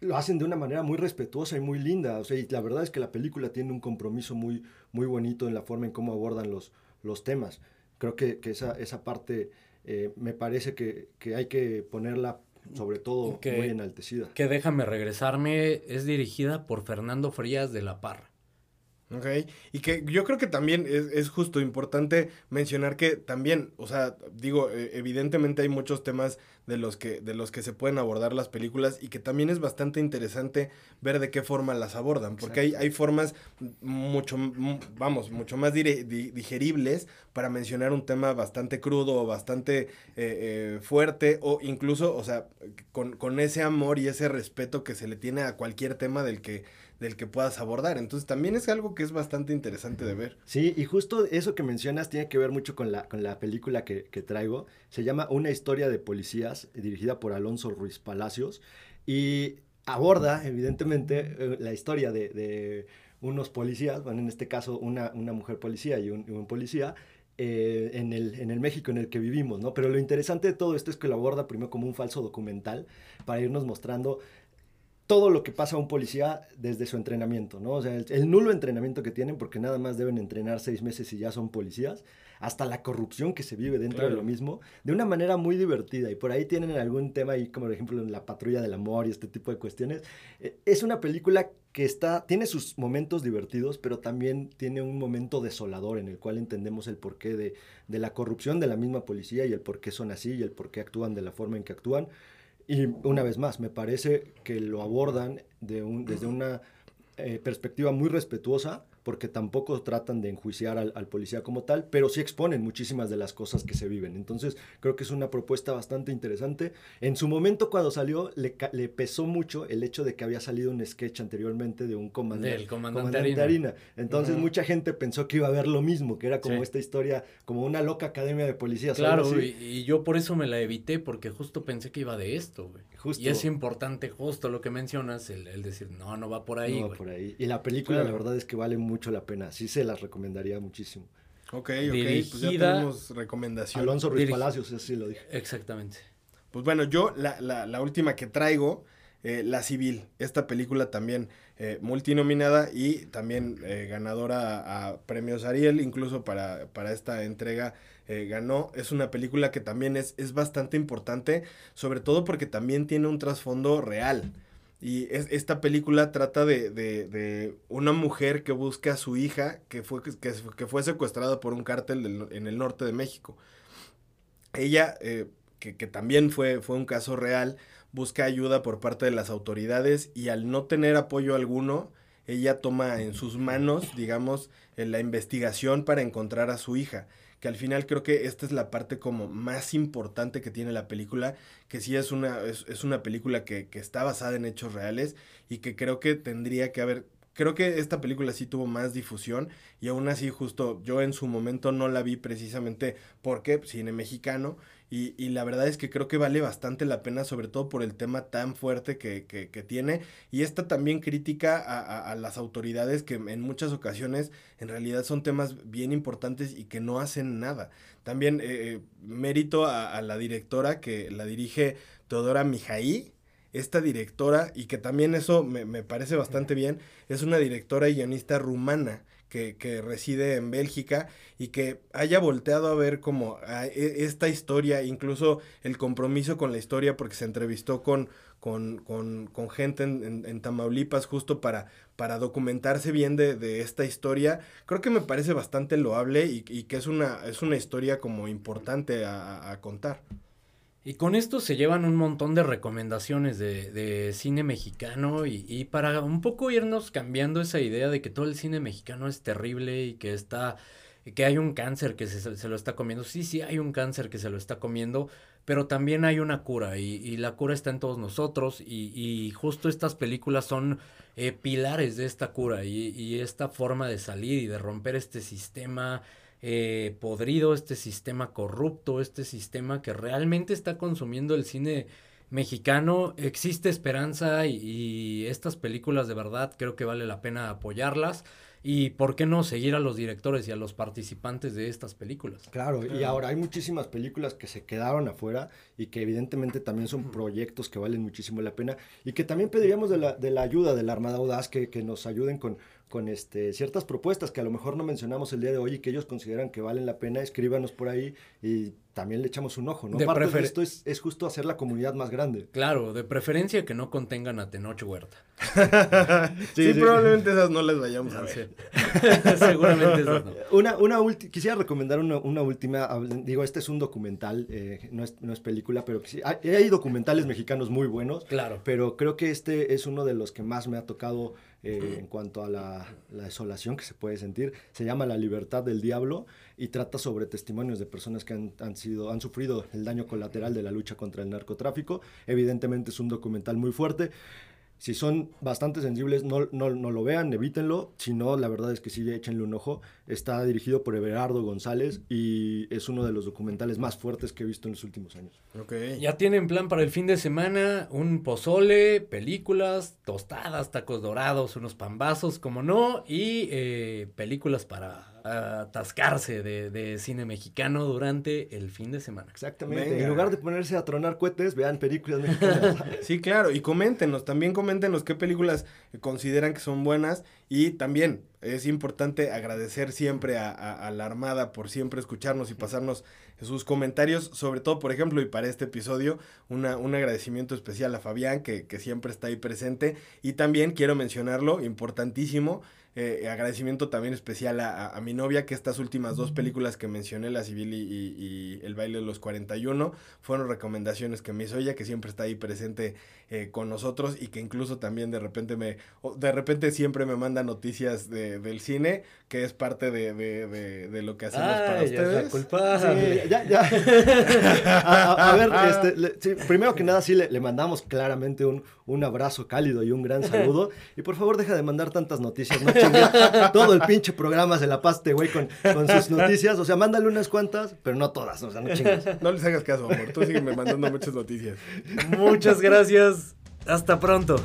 lo hacen de una manera muy respetuosa y muy linda. O sea, y la verdad es que la película tiene un compromiso muy, muy bonito en la forma en cómo abordan los, los temas. Creo que, que esa, esa parte eh, me parece que, que hay que ponerla sobre todo muy enaltecida. Que déjame regresarme, es dirigida por Fernando Frías de la Parra. Ok, y que yo creo que también es, justo importante mencionar que también, o sea, digo, e, evidentemente hay muchos temas de los que, de los que se pueden abordar las películas y que también es bastante interesante ver de qué forma las abordan, porque hay, hay, formas mucho, vamos, mucho más digeribles para mencionar un tema bastante crudo o bastante eh, eh, fuerte o incluso, o sea, con, con ese amor y ese respeto que se le tiene a cualquier tema del que del que puedas abordar. Entonces también es algo que es bastante interesante de ver. Sí, y justo eso que mencionas tiene que ver mucho con la, con la película que, traigo. Se llama Una historia de policías, dirigida por Alonso Ruiz Palacios, y aborda, evidentemente, eh, la historia de, unos policías, bueno, en este caso una, una mujer policía y un, policía, eh, en, el, en el México en el que vivimos, ¿no? Pero lo interesante de todo esto es que lo aborda primero como un falso documental para irnos mostrando todo lo que pasa a un policía desde su entrenamiento, ¿no? O sea, el, nulo entrenamiento que tienen, porque nada más deben entrenar seis meses y ya son policías, hasta la corrupción que se vive dentro de lo mismo, de una manera muy divertida. Y por ahí tienen algún tema ahí, como por ejemplo en la patrulla del amor y este tipo de cuestiones. Eh, es una película que está, tiene sus momentos divertidos, pero también tiene un momento desolador en el cual entendemos el porqué de, de la corrupción de la misma policía y el por qué son así y el por qué actúan de la forma en que actúan. Y una vez más, me parece que lo abordan de un, desde una eh, perspectiva muy respetuosa, porque tampoco tratan de enjuiciar al, policía como tal, pero sí exponen muchísimas de las cosas que se viven. Entonces, creo que es una propuesta bastante interesante. En su momento, cuando salió, le, le pesó mucho el hecho de que había salido un sketch anteriormente de un comandante, comandante, Harina. Entonces, mucha gente pensó que iba a ver lo mismo, que era como esta historia, como una loca academia de policías. Claro, y, yo por eso me la evité, porque justo pensé que iba de esto, güey. Y es importante justo lo que mencionas, el, decir, no, no va por ahí. No va por ahí. Y la película, la verdad es que vale mucho la pena. Sí se las recomendaría muchísimo. Ok, ok. pues ya tenemos recomendación. Alonso Ruiz Palacios, sí lo dije. Exactamente. Pues bueno, yo la, la, la última que traigo, eh, La Civil. Esta película también eh, multinominada y también eh, ganadora a, premios Ariel, incluso para, para esta entrega eh, ganó. Es una película que también es, es bastante importante, sobre todo porque también tiene un trasfondo real. Y es, esta película trata de, de, de, una mujer que busca a su hija que fue, que, que fue secuestrada por un cártel en el norte de México. Ella, eh, que, que, también fue, fue un caso real, busca ayuda por parte de las autoridades y al no tener apoyo alguno, ella toma en sus manos, digamos, la investigación para encontrar a su hija que al final creo que esta es la parte como más importante que tiene la película, que sí es una, es, una película que, que, está basada en hechos reales y que creo que tendría que haber creo que esta película sí tuvo más difusión y aún así justo yo en su momento no la vi precisamente porque cine mexicano y, y la verdad es que creo que vale bastante la pena sobre todo por el tema tan fuerte que, que, que tiene y esta también crítica a, a, las autoridades que en muchas ocasiones en realidad son temas bien importantes y que no hacen nada. También eh, eh mérito a, a la directora que la dirige Teodora Mijaí, esta directora, y que también eso me, me parece bastante bien, es una directora y guionista rumana, que, reside en Bélgica y que haya volteado a ver como a e, esta historia, incluso el compromiso con la historia, porque se entrevistó con, con, con, con gente en, en, Tamaulipas justo para, para documentarse bien de, de, esta historia, creo que me parece bastante loable y, que es una, es una historia como importante a contar. Y con esto se llevan un montón de recomendaciones de, de cine mexicano y, y, para un poco irnos cambiando esa idea de que todo el cine mexicano es terrible y que está que hay un cáncer que se, se, lo está comiendo. Sí, sí, hay un cáncer que se lo está comiendo, pero también hay una cura y, y la cura está en todos nosotros y, y justo estas películas son eh, pilares de esta cura y, y esta forma de salir y de romper este sistema eh, podrido, este sistema corrupto, este sistema que realmente está consumiendo el cine mexicano. Existe esperanza y, y, estas películas de verdad creo que vale la pena apoyarlas. Y por qué no seguir a los directores y a los participantes de estas películas. Claro, y ahora hay muchísimas películas que se quedaron afuera y que evidentemente también son proyectos que valen muchísimo la pena y que también pediríamos de la, de la ayuda de la Armada Audaz que, que nos ayuden con, con este, ciertas propuestas que a lo mejor no mencionamos el día de hoy y que ellos consideran que valen la pena, escríbanos por ahí y también le echamos un ojo, ¿no? De Parte de esto es, es, justo hacer la comunidad más grande. Claro, de preferencia que no contengan a Tenoch Huerta. (laughs) sí, sí, sí, probablemente esas no les vayamos a ver. (laughs) Seguramente esas no. Una, una quisiera recomendar una, una, última, digo, este es un documental, eh, no, es, no es película, pero sí, hay, hay documentales mexicanos muy buenos. Claro. Pero creo que este es uno de los que más me ha tocado eh, en cuanto a la, la, desolación que se puede sentir. Se llama La libertad del diablo y trata sobre testimonios de personas que han, han, sido, han sufrido el daño colateral de la lucha contra el narcotráfico. Evidentemente es un documental muy fuerte. Si son bastante sensibles, no, no, no, lo vean, evítenlo. Si no, la verdad es que sí, échenle un ojo. Está dirigido por Everardo González y es uno de los documentales más fuertes que he visto en los últimos años. Okay. Ya tienen plan para el fin de semana, un pozole, películas, tostadas, tacos dorados, unos pambazos, como no, y eh, películas para atascarse de, de, cine mexicano durante el fin de semana. Exactamente. Venga. En lugar de ponerse a tronar cohetes, vean películas mexicanas. (laughs) sí, claro. Y coméntenos, también coméntenos qué películas consideran que son buenas. Y también es importante agradecer siempre a, a, a la Armada por siempre escucharnos y pasarnos sus comentarios, sobre todo, por ejemplo, y para este episodio, una, un agradecimiento especial a Fabián, que, que siempre está ahí presente. Y también quiero mencionarlo, importantísimo, eh, agradecimiento también especial a, a, a, mi novia, que estas últimas dos películas que mencioné, La Civil y, y, y, El baile de los 41, fueron recomendaciones que me hizo ella, que siempre está ahí presente eh, con nosotros y que incluso también de repente me, de repente siempre me manda noticias de, del cine, que es parte de, de, de, de lo que hacemos Ay, para ustedes. Es. Sí, ya, ya. (laughs) a, a, ver, este, le, sí, primero que nada, sí le, le mandamos claramente un, un, abrazo cálido y un gran saludo. (laughs) Y por favor, deja de mandar tantas noticias, no chingue. Todo el pinche programa se la paste, güey, con, con, sus noticias. O sea, mándale unas cuantas, pero no todas, o sea, no chingues. No les hagas caso, amor. Tú sígueme mandando muchas noticias. Muchas gracias. Hasta pronto.